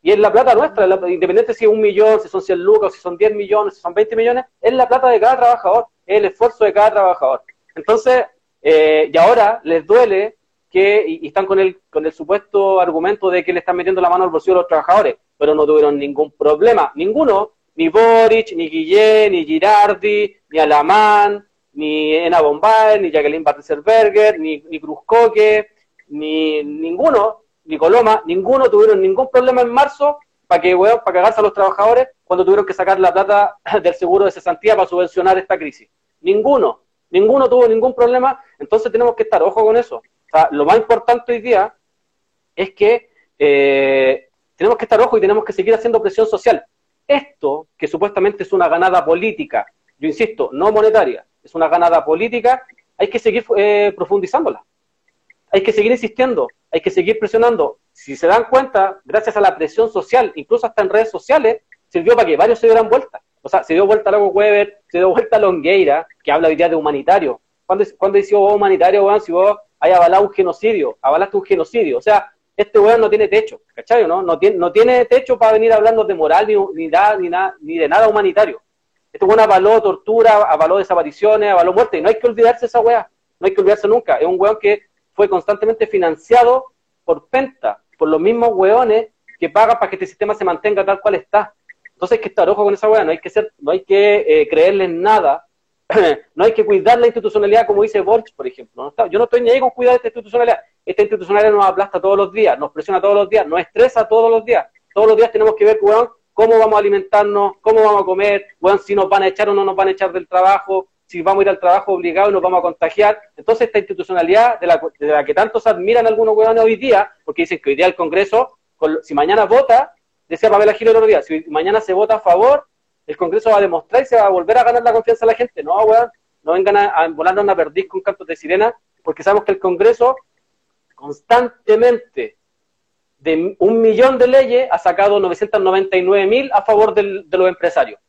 Y es la plata nuestra, independiente si es un millón, si son 100 lucas, si son 10 millones, si son 20 millones, es la plata de cada trabajador, es el esfuerzo de cada trabajador. Entonces, eh, y ahora les duele que, y, están con el, con el supuesto argumento de que le están metiendo la mano al bolsillo a los trabajadores, pero no tuvieron ningún problema, ninguno, ni Boric, ni Guillén, ni Girardi, ni Alamán, ni Ena Bombay, ni Jacqueline Bartelserberger, ni, ni Cruzcoque, ni ninguno, ni Coloma, ninguno tuvieron ningún problema en marzo para que para cagarse a los trabajadores cuando tuvieron que sacar la plata del seguro de cesantía para subvencionar esta crisis. Ninguno. Ninguno tuvo ningún problema, entonces tenemos que estar ojo con eso. O sea, lo más importante hoy día es que eh, tenemos que estar ojo y tenemos que seguir haciendo presión social. Esto, que supuestamente es una ganada política, yo insisto, no monetaria, es una ganada política, hay que seguir eh, profundizándola. Hay que seguir insistiendo, hay que seguir presionando. Si se dan cuenta, gracias a la presión social, incluso hasta en redes sociales, sirvió para que varios se dieran vuelta. O sea, se dio vuelta a Lago Weber, se dio vuelta a Longueira, que habla hoy día de humanitario. ¿Cuándo, ¿cuándo dice vos humanitario, weón, si vos hay avalado un genocidio? Avalaste un genocidio. O sea, este weón no tiene techo, ¿cachai? ¿no? No, tiene, no tiene techo para venir hablando de moral ni, ni, ni, ni de nada humanitario. Este weón avaló tortura, avaló desapariciones, avaló muerte. Y no hay que olvidarse de esa weá. No hay que olvidarse nunca. Es un weón que fue constantemente financiado por Penta, por los mismos weones que paga para que este sistema se mantenga tal cual está. Entonces hay que estar ojo con esa weá, no hay que ser, no hay que eh, creerles nada, no hay que cuidar la institucionalidad como dice Borch, por ejemplo. yo no estoy ni ahí con cuidar esta institucionalidad. Esta institucionalidad nos aplasta todos los días, nos presiona todos los días, nos estresa todos los días. Todos los días tenemos que ver, cómo vamos a alimentarnos, cómo vamos a comer, weón, si nos van a echar o no nos van a echar del trabajo, si vamos a ir al trabajo obligado y nos vamos a contagiar. Entonces, esta institucionalidad de la, que tanto se admiran algunos weones hoy día, porque dicen que hoy día el Congreso, si mañana vota, decía Pamela Gil el otro día, si mañana se vota a favor, el Congreso va a demostrar y se va a volver a ganar la confianza de la gente. No, weón, no vengan a, a volarnos una perdiz con cantos de sirena, porque sabemos que el Congreso constantemente de un millón de leyes ha sacado 999 mil a favor de los empresarios.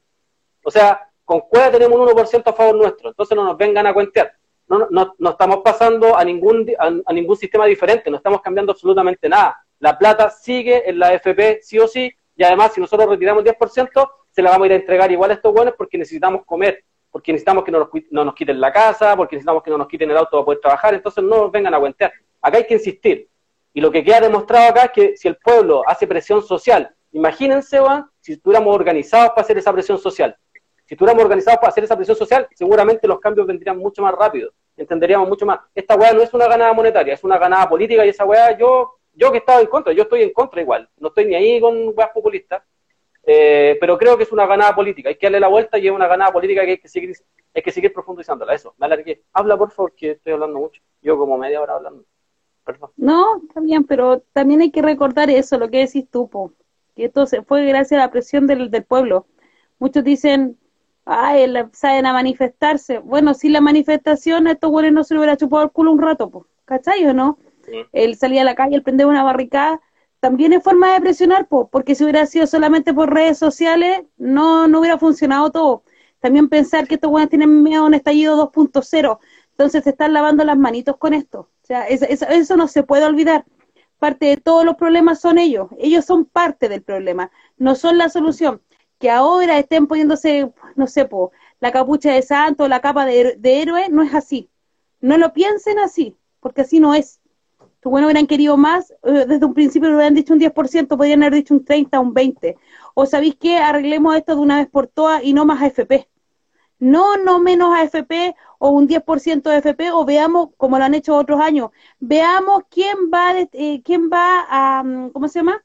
O sea, con Cueva tenemos un 1% a favor nuestro, entonces no nos vengan a cuentear. No, no, no estamos pasando a ningún, a, ningún sistema diferente, no estamos cambiando absolutamente nada. La plata sigue en la FP sí o sí, y además si nosotros retiramos el 10%, se la vamos a ir a entregar igual a estos buenos porque necesitamos comer, porque necesitamos que no nos, no nos quiten la casa, porque necesitamos que no nos quiten el auto para poder trabajar, entonces no nos vengan a cuentear. Acá hay que insistir. Y lo que queda demostrado acá es que si el pueblo hace presión social, imagínense, Juan, si estuviéramos organizados para hacer esa presión social, si estuviéramos organizados para hacer esa presión social, seguramente los cambios vendrían mucho más rápido, entenderíamos mucho más. Esta weá no es una ganada monetaria, es una ganada política y esa weá yo, yo que he estado en contra, yo estoy en contra igual, no estoy ni ahí con weas populistas, eh, pero creo que es una ganada política, hay que darle la vuelta y es una ganada política que hay que seguir, hay que seguir profundizándola. Eso, me alargué. Habla por favor, que estoy hablando mucho. Yo como media hora hablando. Perdón. No, está bien, pero también hay que recordar eso, lo que decís tú, po, que esto se fue gracias a la presión del, del pueblo. Muchos dicen, ay, saben a manifestarse. Bueno, si la manifestación a estos güeyes no se le hubiera chupado el culo un rato, pues, ¿cachai o no? Él salía a la calle, él prendía una barricada, también es forma de presionar, pues, porque si hubiera sido solamente por redes sociales, no, no hubiera funcionado todo. También pensar que estos güeyes tienen miedo a un estallido 2.0, entonces se están lavando las manitos con esto. O sea, eso no se puede olvidar parte de todos los problemas son ellos, ellos son parte del problema, no son la solución que ahora estén poniéndose, no sé, po, la capucha de santo, la capa de, héroe, no es así. No lo piensen así, porque así no es. Bueno, hubieran querido más, eh, desde un principio hubieran dicho un 10%, podrían haber dicho un 30, un 20. O sabéis qué, arreglemos esto de una vez por todas y no más AFP. No, no menos AFP o un 10% de AFP o veamos, como lo han hecho otros años, veamos quién va, eh, quién va a, mm, ¿cómo se llama?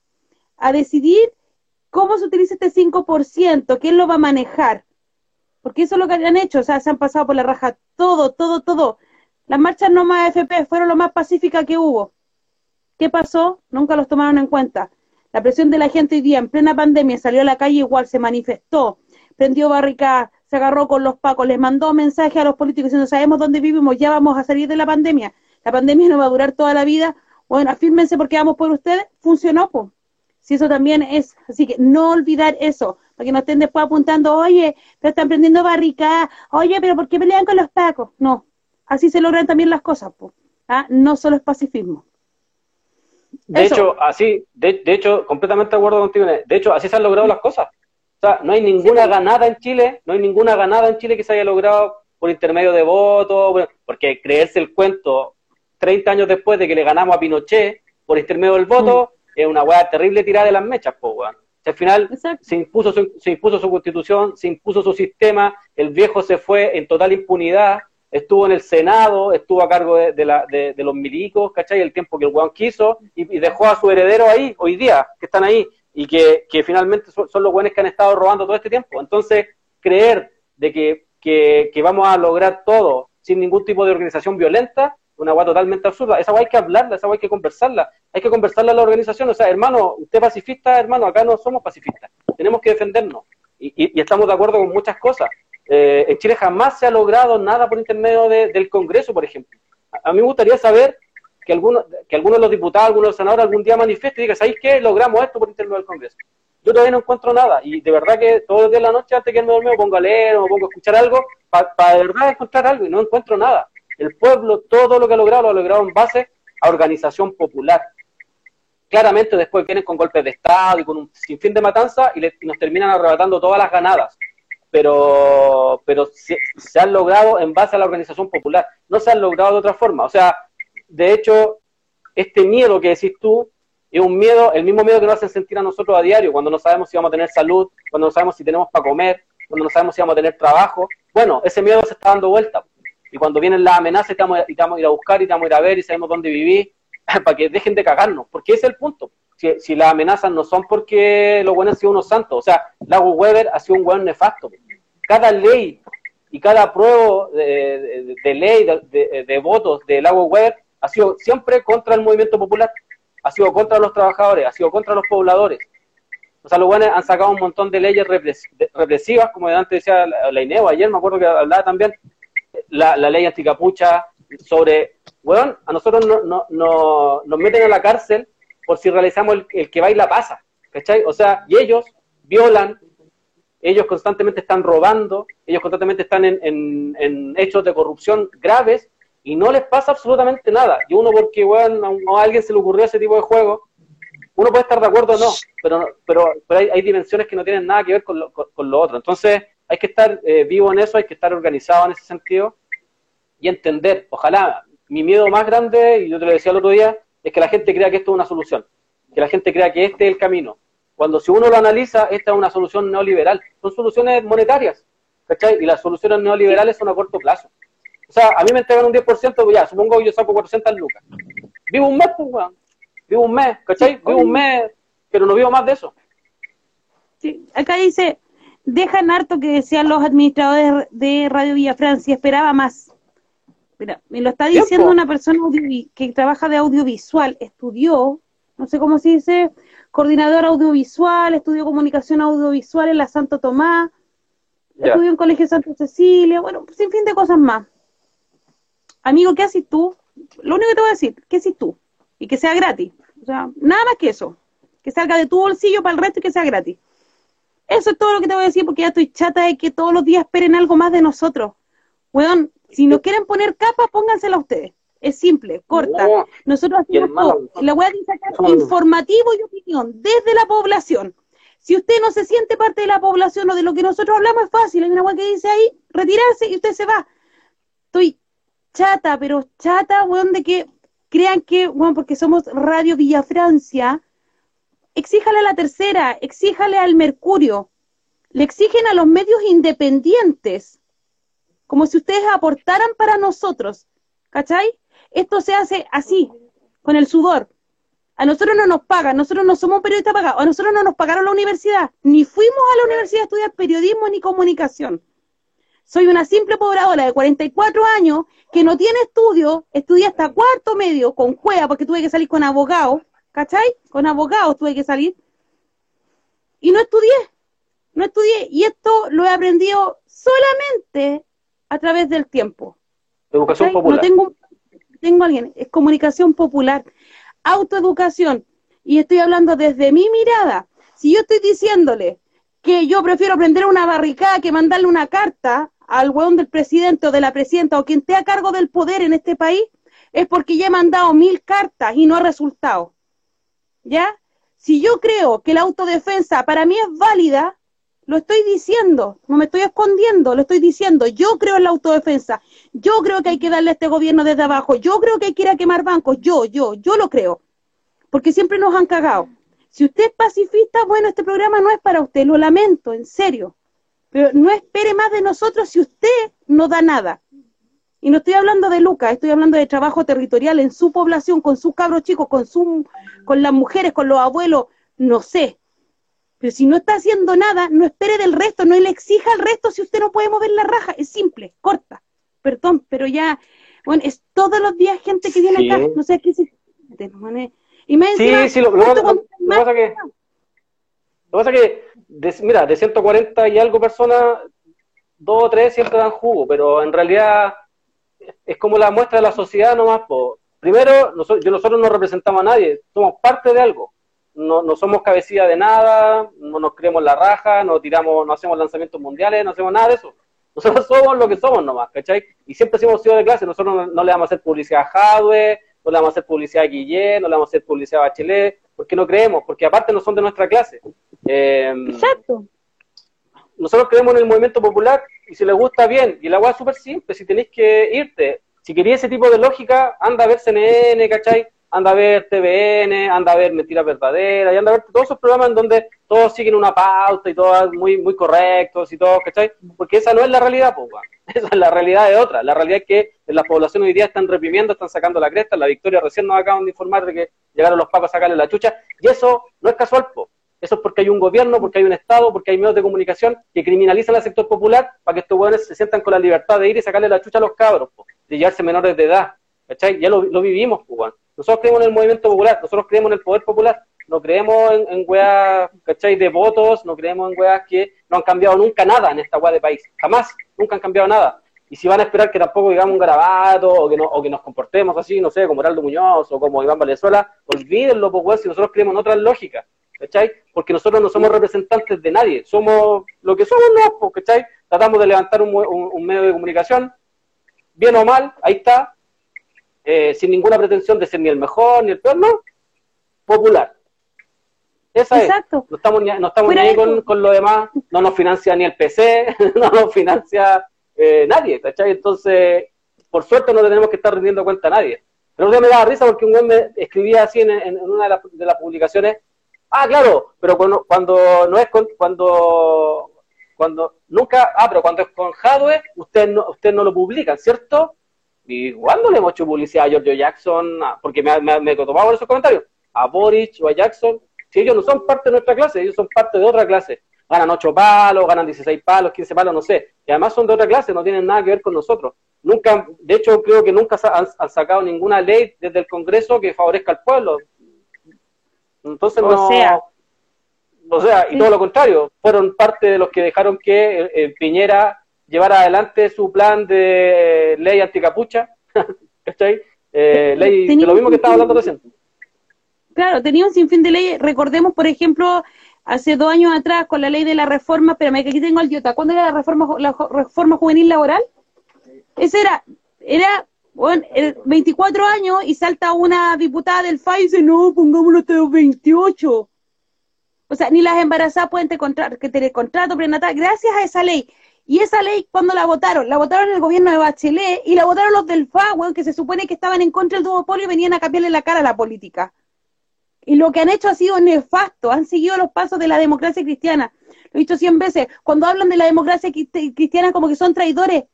A decidir ¿Cómo se utiliza este 5%? ¿Quién lo va a manejar? Porque eso es lo que han hecho, o sea, se han pasado por la raja todo, todo, todo. Las marchas no más FP fueron lo más pacíficas que hubo. ¿Qué pasó? Nunca los tomaron en cuenta. La presión de la gente hoy día, en plena pandemia, salió a la calle igual, se manifestó, prendió barricadas, se agarró con los pacos, les mandó mensajes a los políticos diciendo, sabemos dónde vivimos, ya vamos a salir de la pandemia. La pandemia no va a durar toda la vida. Bueno, afírmense porque vamos por ustedes. Funcionó, pues. Si eso también es, así que no olvidar eso, para que no estén después apuntando, oye, pero están prendiendo barricadas, oye, pero ¿por qué pelean con los pacos? No, así se logran también las cosas, pues. no solo es pacifismo. De hecho, así, de, hecho, completamente de acuerdo contigo, de hecho, así se han logrado las cosas. O sea, no hay ninguna ganada en Chile, no hay ninguna ganada en Chile que se haya logrado por intermedio de votos, porque creerse el cuento 30 años después de que le ganamos a Pinochet por intermedio del voto, es una weá terrible tirada de las mechas, po, weón. al final se impuso, su, se impuso su constitución, se impuso su sistema, el viejo se fue en total impunidad, estuvo en el Senado, estuvo a cargo de, la, de, los milicos, ¿cachai? El tiempo que el weón quiso, y, dejó a su heredero ahí, hoy día, que están ahí, y que, finalmente son, los buenos que han estado robando todo este tiempo. Entonces, creer de que, vamos a lograr todo sin ningún tipo de organización violenta, una agua totalmente absurda. Esa agua hay que hablarla, esa agua hay que conversarla. Hay que conversarla a la organización. O sea, hermano, usted pacifista, hermano, acá no somos pacifistas. Tenemos que defendernos. Y, estamos de acuerdo con muchas cosas. Eh, en Chile jamás se ha logrado nada por intermedio del Congreso, por ejemplo. A, mí me gustaría saber que algunos que algunos de los diputados, algunos de los senadores algún día manifiesten y digan, ¿sabéis qué? Logramos esto por intermedio del Congreso. Yo todavía no encuentro nada. Y de verdad que todos los días de la noche, antes que me dormir, me pongo a leer o pongo a escuchar algo para de verdad encontrar algo y no encuentro nada. El pueblo, todo lo que ha logrado, lo ha logrado en base a organización popular. Claramente después vienen con golpes de Estado y con un sinfín de matanza y, nos terminan arrebatando todas las ganadas. Pero, pero se, se han logrado en base a la organización popular. No se han logrado de otra forma. O sea, de hecho, este miedo que decís tú, es un miedo, el mismo miedo que nos hacen sentir a nosotros a diario, cuando no sabemos si vamos a tener salud, cuando no sabemos si tenemos para comer, cuando no sabemos si vamos a tener trabajo. Bueno, ese miedo se está dando vuelta. Y cuando vienen las amenazas, y estamos, y estamos a ir a buscar, y estamos a ir a ver, y sabemos dónde vivir, para que dejen de cagarnos, porque ese es el punto. Si, si las amenazas no son porque los buenos han sido unos santos, o sea, Lago Weber ha sido un buen nefasto. Cada ley y cada prueba de, ley, de, de, votos de Lago Weber ha sido siempre contra el movimiento popular ha sido contra los trabajadores, ha sido contra los pobladores. O sea, los buenos han sacado un montón de leyes represivas, como antes decía la INEO, ayer me acuerdo que hablaba también, la, ley anticapucha, sobre, bueno, a nosotros no, no, nos meten a la cárcel por si realizamos el, que baila pasa, ¿cachai? O sea, y ellos violan, ellos constantemente están robando, ellos constantemente están en, en hechos de corrupción graves, y no les pasa absolutamente nada. Y uno porque, bueno, a alguien se le ocurrió ese tipo de juego, uno puede estar de acuerdo o no, pero, pero, pero hay, dimensiones que no tienen nada que ver con lo, con, lo otro. Entonces, hay que estar eh, vivo en eso, hay que estar organizado en ese sentido y entender. Ojalá, mi miedo más grande, y yo te lo decía el otro día, es que la gente crea que esto es una solución, que la gente crea que este es el camino. Cuando si uno lo analiza, esta es una solución neoliberal. Son soluciones monetarias, ¿cachai? Y las soluciones neoliberales son a corto plazo. O sea, a mí me entregan un 10%, pues ya, supongo que yo saco 400 lucas. Vivo un mes, pues, weón. Vivo un mes, ¿cachai? Vivo un mes, pero no vivo más de eso. Sí, acá dice, dejan harto que decían los administradores de Radio Villa Francia, esperaba más. Mira, me lo está diciendo una persona que trabaja de audiovisual, estudió, no sé cómo se dice, coordinador audiovisual, estudió comunicación audiovisual en la Santo Tomás, estudió en Colegio Santa Cecilia, bueno, sin fin de cosas más amigo, ¿qué haces tú? Lo único que te voy a decir, ¿qué haces tú? Y que sea gratis. O sea, nada más que eso. Que salga de tu bolsillo para el resto y que sea gratis. Eso es todo lo que te voy a decir porque ya estoy chata de que todos los días esperen algo más de nosotros. Weón, si no quieren poner capas, póngansela ustedes. Es simple, corta. Nosotros hacemos todo. La voy a sacar informativo y opinión desde la población. Si usted no se siente parte de la población o de lo que nosotros hablamos, es fácil. Hay una weá que dice ahí, retirarse y usted se va. Estoy chata, pero chata, weón, de que crean que, weón, porque somos Radio Villa Francia, exíjale a la tercera, exíjale al Mercurio, le exigen a los medios independientes, como si ustedes aportaran para nosotros, ¿cachai? Esto se hace así, con el sudor. A nosotros no nos pagan, nosotros no somos periodistas pagados, a nosotros no nos pagaron la universidad, ni fuimos a la universidad a estudiar periodismo ni comunicación. Soy una simple pobladora de 44 años que no tiene estudio, estudié hasta cuarto medio con juega porque tuve que salir con abogado, ¿cachai? Con abogados tuve que salir. Y no estudié, no estudié. Y esto lo he aprendido solamente a través del tiempo. Educación popular. No tengo, tengo alguien, es comunicación popular, autoeducación. Y estoy hablando desde mi mirada. Si yo estoy diciéndole que yo prefiero prender una barricada que mandarle una carta al hueón del presidente o de la presidenta o quien esté a cargo del poder en este país, es porque ya he mandado mil cartas y no ha resultado. ¿Ya? Si yo creo que la autodefensa para mí es válida, lo estoy diciendo, no me estoy escondiendo, lo estoy diciendo. Yo creo en la autodefensa. Yo creo que hay que darle a este gobierno desde abajo. Yo creo que hay que ir a quemar bancos. Yo, yo, yo lo creo. Porque siempre nos han cagado. Si usted es pacifista, bueno, este programa no es para usted, lo lamento, en serio. Pero no espere más de nosotros si usted no da nada. Y no estoy hablando de Lucas, estoy hablando de trabajo territorial en su población, con sus cabros chicos, con, su, con las mujeres, con los abuelos, no sé. Pero si no está haciendo nada, no espere del resto, no le exija al resto si usted no puede mover la raja. Es simple, corta. Perdón, pero ya, bueno, es todos los días gente que viene acá, no sé qué se... Y me sí, sí, lo, lo, lo, pasa que, lo pasa que de, mira, de 140 y algo personas, dos o tres siempre dan jugo, pero en realidad es como la muestra de la sociedad nomás. Primero, nosotros, nosotros no representamos a nadie, somos parte de algo. No, no somos cabecilla de nada, no nos creemos la raja, no tiramos, no hacemos lanzamientos mundiales, no hacemos nada de eso. Nosotros somos lo que somos nomás, ¿cachai? Y siempre hemos sido de clase, nosotros no, le vamos a hacer publicidad a Jadwe, no le vamos a hacer publicidad a Guillén, no le vamos a hacer publicidad a Bachelet, porque no creemos, porque aparte no son de nuestra clase. Eh, Exacto. Nosotros creemos en el movimiento popular y si les gusta bien, y la agua es súper simple, si tenéis que irte, si querías ese tipo de lógica, anda a ver CNN, ¿cachai? Anda a ver TVN, anda a ver Mentiras Verdaderas, y anda a ver todos esos programas en donde todos siguen una pauta y todos muy, muy correctos y todo, ¿cachai? Porque esa no es la realidad, pues, esa es la realidad de otra. La realidad es que en la población hoy día están reprimiendo, están sacando la cresta, la victoria recién nos acaban de informar de que llegaron los pacos a sacarle la chucha, y eso no es casual, pues. Eso es porque hay un gobierno, porque hay un Estado, porque hay medios de comunicación que criminalizan al sector popular para que estos jóvenes se sientan con la libertad de ir y sacarle la chucha a los cabros, de llevarse menores de edad. ¿Cachai? Ya lo, vivimos, pues, Nosotros creemos en el movimiento popular, nosotros creemos en el poder popular, no creemos en, en weas, ¿cachai? De votos, no creemos en weas que no han cambiado nunca nada en esta wea de país. Jamás, nunca han cambiado nada. Y si van a esperar que tampoco digamos un garabato o que, no, o que nos comportemos así, no sé, como Heraldo Muñoz o como Iván Valenzuela, olvídenlo, pues, si nosotros creemos en otras lógicas. ¿cachai? Porque nosotros no somos representantes de nadie, somos lo que somos, ¿no? ¿cachai? Tratamos de levantar un, medio de comunicación, bien o mal, ahí está, eh, sin ninguna pretensión de ser ni el mejor ni el peor, no, popular. Esa Exacto. es. No estamos, no estamos ni ahí con, lo demás, no nos financia ni el PC, no nos financia eh, nadie, ¿cachai? Entonces, por suerte no tenemos que estar rindiendo cuenta a nadie. Pero me daba risa porque un güey me escribía así en, una de las publicaciones, Ah, claro, pero cuando, cuando no es con, cuando cuando nunca, ah, pero cuando es con hardware, usted no, usted no lo publican, ¿cierto? ¿Y cuándo le hemos hecho publicidad a Giorgio Jackson? Ah, porque me, me, me esos comentarios. A Boric o a Jackson, si ellos no son parte de nuestra clase, ellos son parte de otra clase. Ganan 8 palos, ganan 16 palos, 15 palos, no sé. Y además son de otra clase, no tienen nada que ver con nosotros. Nunca, de hecho, creo que nunca han sacado ninguna ley desde el Congreso que favorezca al pueblo. Entonces o Sea, o sea, y todo lo contrario, fueron parte de los que dejaron que eh, eh, Piñera llevara adelante su plan de ley anticapucha, ¿cachai? Eh, ley de lo mismo que estaba hablando recién. Claro, tenía un sinfín de leyes. Recordemos, por ejemplo, hace dos años atrás con la ley de la reforma, espérame que aquí tengo al idiota, ¿cuándo era la reforma, la reforma juvenil laboral? Esa era, era bueno, 24 años y salta una diputada del FA y dice, no, pongámoslo hasta los 28. O sea, ni las embarazadas pueden tener, que tener contrato prenatal gracias a esa ley. Y esa ley, cuando la votaron? La votaron el gobierno de Bachelet y la votaron los del FA, que se supone que estaban en contra del duopolio y venían a cambiarle la cara a la política. Y lo que han hecho ha sido nefasto, han seguido los pasos de la democracia cristiana. Lo he dicho cien veces, cuando hablan de la democracia cristiana como que son traidores,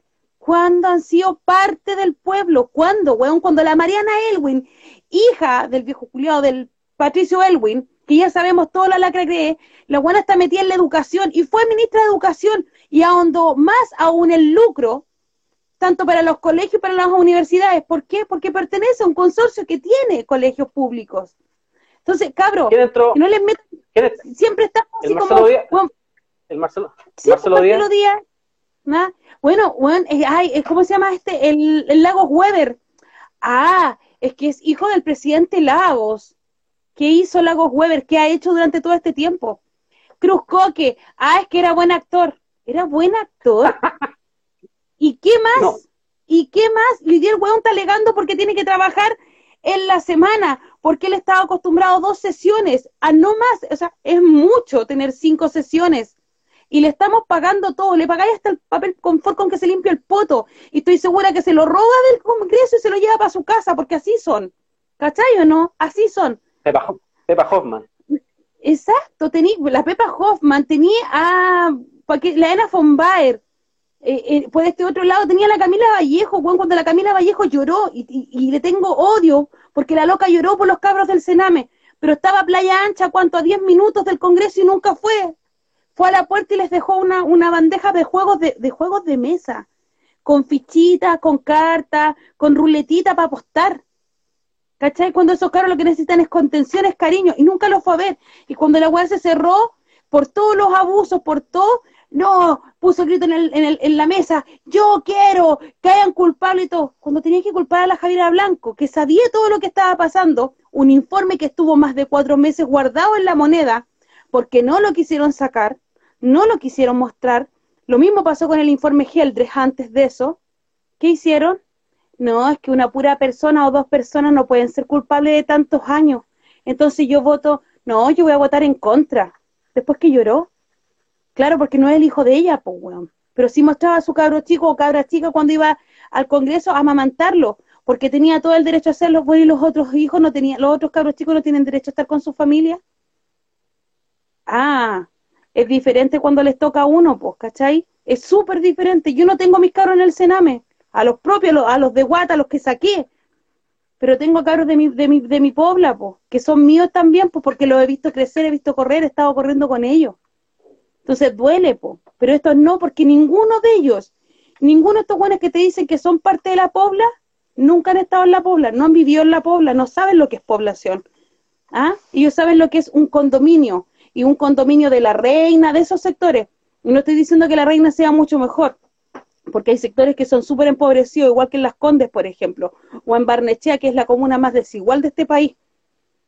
¿Cuándo han sido parte del pueblo? ¿Cuándo, weón? Cuando la Mariana Elwin, hija del viejo culiado del Patricio Elwin, que ya sabemos toda la lacra que la buena está metida en la educación y fue ministra de educación y ahondó más aún el lucro, tanto para los colegios y para las universidades. ¿Por qué? Porque pertenece a un consorcio que tiene colegios públicos. Entonces, cabro, no les metan, siempre estamos así como... el Marcelo, Marcelo Díaz. Bueno, bueno ay, ¿cómo se llama este? El, el Lagos Weber. Ah, es que es hijo del presidente Lagos. ¿Qué hizo Lagos Weber? ¿Qué ha hecho durante todo este tiempo? Cruz Coque. Ah, es que era buen actor. ¿Era buen actor? ¿Y qué más? ¿Y qué más? Lidier Weón está alegando porque tiene que trabajar en la semana, porque él estaba acostumbrado a dos sesiones, a no más, o sea, es mucho tener cinco sesiones y le estamos pagando todo, le pagáis hasta el papel confort con que se limpia el poto, y estoy segura que se lo roba del Congreso y se lo lleva para su casa, porque así son, ¿cachai o no? Así son. Pepa, Hoffman. Exacto, tenía, la Pepa Hoffman tenía a la Ana von Baer, eh, eh, por este otro lado tenía la Camila Vallejo, cuando la Camila Vallejo lloró, y, y, le tengo odio, porque la loca lloró por los cabros del Sename, pero estaba a playa ancha, cuanto a 10 minutos del Congreso y nunca fue, fue a la puerta y les dejó una, una bandeja de juegos de, de juegos de mesa, con fichitas, con cartas, con ruletita para apostar. ¿Cachai? Cuando esos caros lo que necesitan es contención, es cariño, y nunca lo fue a ver. Y cuando la weá se cerró, por todos los abusos, por todo, no, puso grito en, el, en, el, en la mesa, yo quiero que hayan culpable y todo. Cuando tenía que culpar a la Javiera Blanco, que sabía todo lo que estaba pasando, un informe que estuvo más de cuatro meses guardado en la moneda, porque no lo quisieron sacar, no lo quisieron mostrar. Lo mismo pasó con el informe Geldres antes de eso. ¿Qué hicieron? No, es que una pura persona o dos personas no pueden ser culpables de tantos años. Entonces yo voto, no, yo voy a votar en contra. Después que lloró. Claro, porque no es el hijo de ella, pues, weón. Pero sí mostraba a su cabro chico o cabra chica cuando iba al Congreso a amamantarlo. porque tenía todo el derecho a hacerlo, bueno, y los otros hijos no tenían, los otros cabros chicos no tienen derecho a estar con su familia. Ah, es diferente cuando les toca a uno, pues, ¿cachai? Es súper diferente. Yo no tengo mis cabros en el Sename, a los propios, a los de Guata, a los que saqué, pero tengo cabros de mi, de mi, de mi pobla, que son míos también, pues, porque los he visto crecer, he visto correr, he estado corriendo con ellos. Entonces duele, pues, pero estos no, porque ninguno de ellos, ninguno de estos buenos que te dicen que son parte de la pobla, nunca han estado en la pobla, no han vivido en la pobla, no saben lo que es población. ¿Ah? Ellos saben lo que es un condominio, y un condominio de la reina, de esos sectores. Y no estoy diciendo que la reina sea mucho mejor, porque hay sectores que son súper empobrecidos, igual que en Las Condes, por ejemplo, o en Barnechea, que es la comuna más desigual de este país,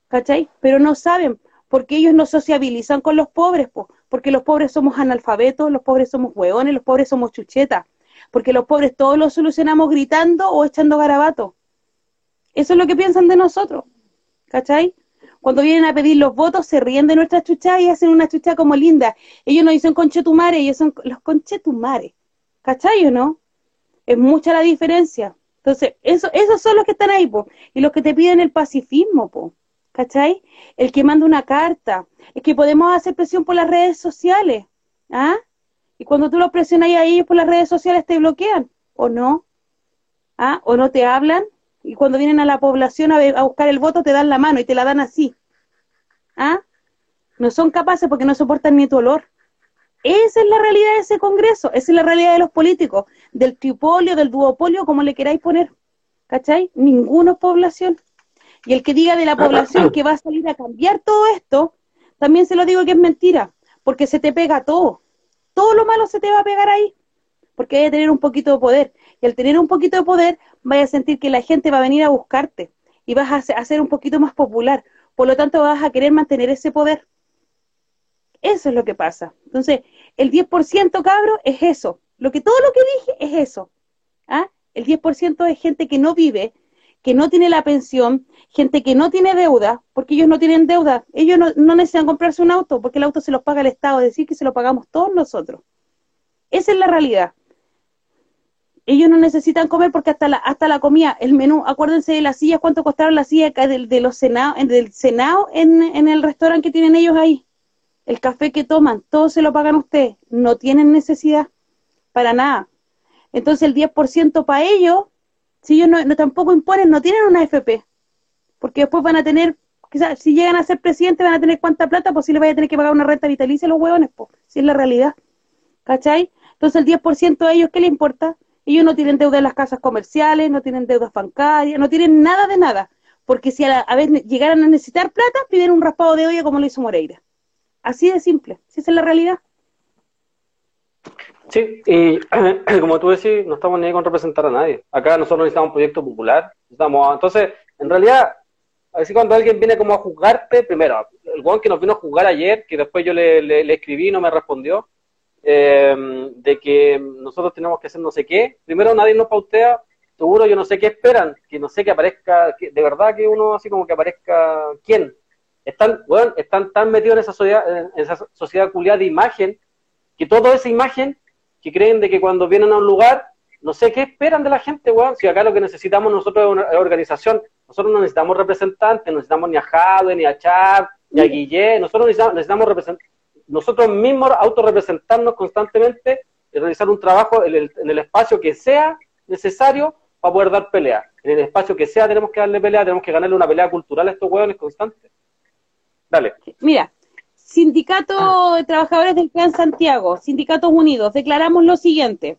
¿cachai? Pero no saben, porque ellos no sociabilizan con los pobres, porque los pobres somos analfabetos, los pobres somos hueones, los pobres somos chuchetas, porque los pobres todos lo solucionamos gritando o echando garabato. Eso es lo que piensan de nosotros, ¿cachai? Cuando vienen a pedir los votos, se ríen de nuestra chucha y hacen una chucha como linda. Ellos no dicen conchetumare, ellos son los conchetumares. ¿Cachai o no? Es mucha la diferencia. Entonces, eso, esos son los que están ahí, po. Y los que te piden el pacifismo, po. ¿Cachai? El que manda una carta. Es que podemos hacer presión por las redes sociales. ¿Ah? Y cuando tú los presionas a ellos por las redes sociales, te bloquean. ¿O no? ¿Ah? ¿O no te hablan? Y cuando vienen a la población a, a buscar el voto, te dan la mano y te la dan así. ¿Ah? No son capaces porque no soportan ni tu olor. Esa es la realidad de ese Congreso, esa es la realidad de los políticos, del tripolio, del duopolio, como le queráis poner. ¿Cachai? Ninguna población. Y el que diga de la población que va a salir a cambiar todo esto, también se lo digo que es mentira, porque se te pega todo. Todo lo malo se te va a pegar ahí, porque hay que tener un poquito de poder. Y al tener un poquito de poder, vaya a sentir que la gente va a venir a buscarte y vas a ser un poquito más popular. Por lo tanto, vas a querer mantener ese poder. Eso es lo que pasa. Entonces, el 10% cabro es eso. Lo que todo lo que dije es eso. ¿Ah? El 10% es gente que no vive, que no tiene la pensión, gente que no tiene deuda, porque ellos no tienen deuda. Ellos no, necesitan comprarse un auto, porque el auto se los paga el Estado, es decir, que se lo pagamos todos nosotros. Esa es la realidad. Ellos no necesitan comer porque hasta la, hasta la comida, el menú, acuérdense de las sillas, cuánto costaron las sillas de, de los senados, del Senado en, en el restaurante que tienen ellos ahí el café que toman, todo se lo pagan ustedes, no tienen necesidad para nada. Entonces el 10% para ellos, si ellos no, tampoco imponen, no tienen una FP, porque después van a tener, quizás si llegan a ser presidente van a tener cuánta plata, pues si les vaya a tener que pagar una renta vitalicia a los huevones, pues, si es la realidad. ¿Cachai? Entonces el 10% a ellos, ¿qué les importa? Ellos no tienen deuda en las casas comerciales, no tienen deudas bancarias, no tienen nada de nada, porque si a, la, llegaran a necesitar plata, piden un raspado de olla como lo hizo Moreira. Así de simple, si esa es la realidad. Sí, y como tú decís, no estamos ni con representar a nadie. Acá nosotros necesitamos un proyecto popular. Necesitamos, entonces, en realidad, así cuando alguien viene como a juzgarte, primero, el guan que nos vino a juzgar ayer, que después yo le, le, escribí y no me respondió, eh, de que nosotros tenemos que hacer no sé qué, primero nadie nos pautea, seguro yo no sé qué esperan, que no sé que aparezca, de verdad que uno así como que aparezca, ¿quién? Están, bueno, están tan metidos en esa sociedad, en esa sociedad culiada de imagen, que toda esa imagen, que creen de que cuando vienen a un lugar, no sé qué esperan de la gente, weón. Si acá lo que necesitamos nosotros es una organización, nosotros no necesitamos representantes, no necesitamos ni a Jade, ni a Chad, ni a Guillé, nosotros necesitamos, necesitamos nosotros mismos autorrepresentarnos constantemente y realizar un trabajo en el, en el espacio que sea necesario para poder dar pelea. En el espacio que sea tenemos que darle pelea, tenemos que ganarle una pelea cultural a estos hueones constantes. Dale. Mira, Sindicato ah. de Trabajadores del Plan Santiago, Sindicatos Unidos, declaramos lo siguiente.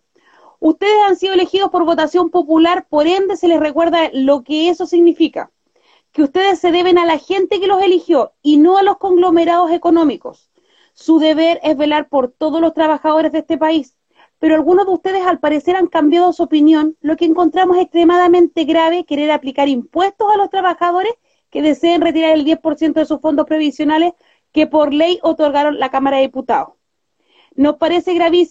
Ustedes han sido elegidos por votación popular, por ende se les recuerda lo que eso significa. Que ustedes se deben a la gente que los eligió y no a los conglomerados económicos. Su deber es velar por todos los trabajadores de este país. Pero algunos de ustedes al parecer han cambiado su opinión, lo que encontramos extremadamente grave querer aplicar impuestos a los trabajadores que deseen retirar el 10% de sus fondos previsionales que por ley otorgaron la Cámara de Diputados. Nos parece gravísimo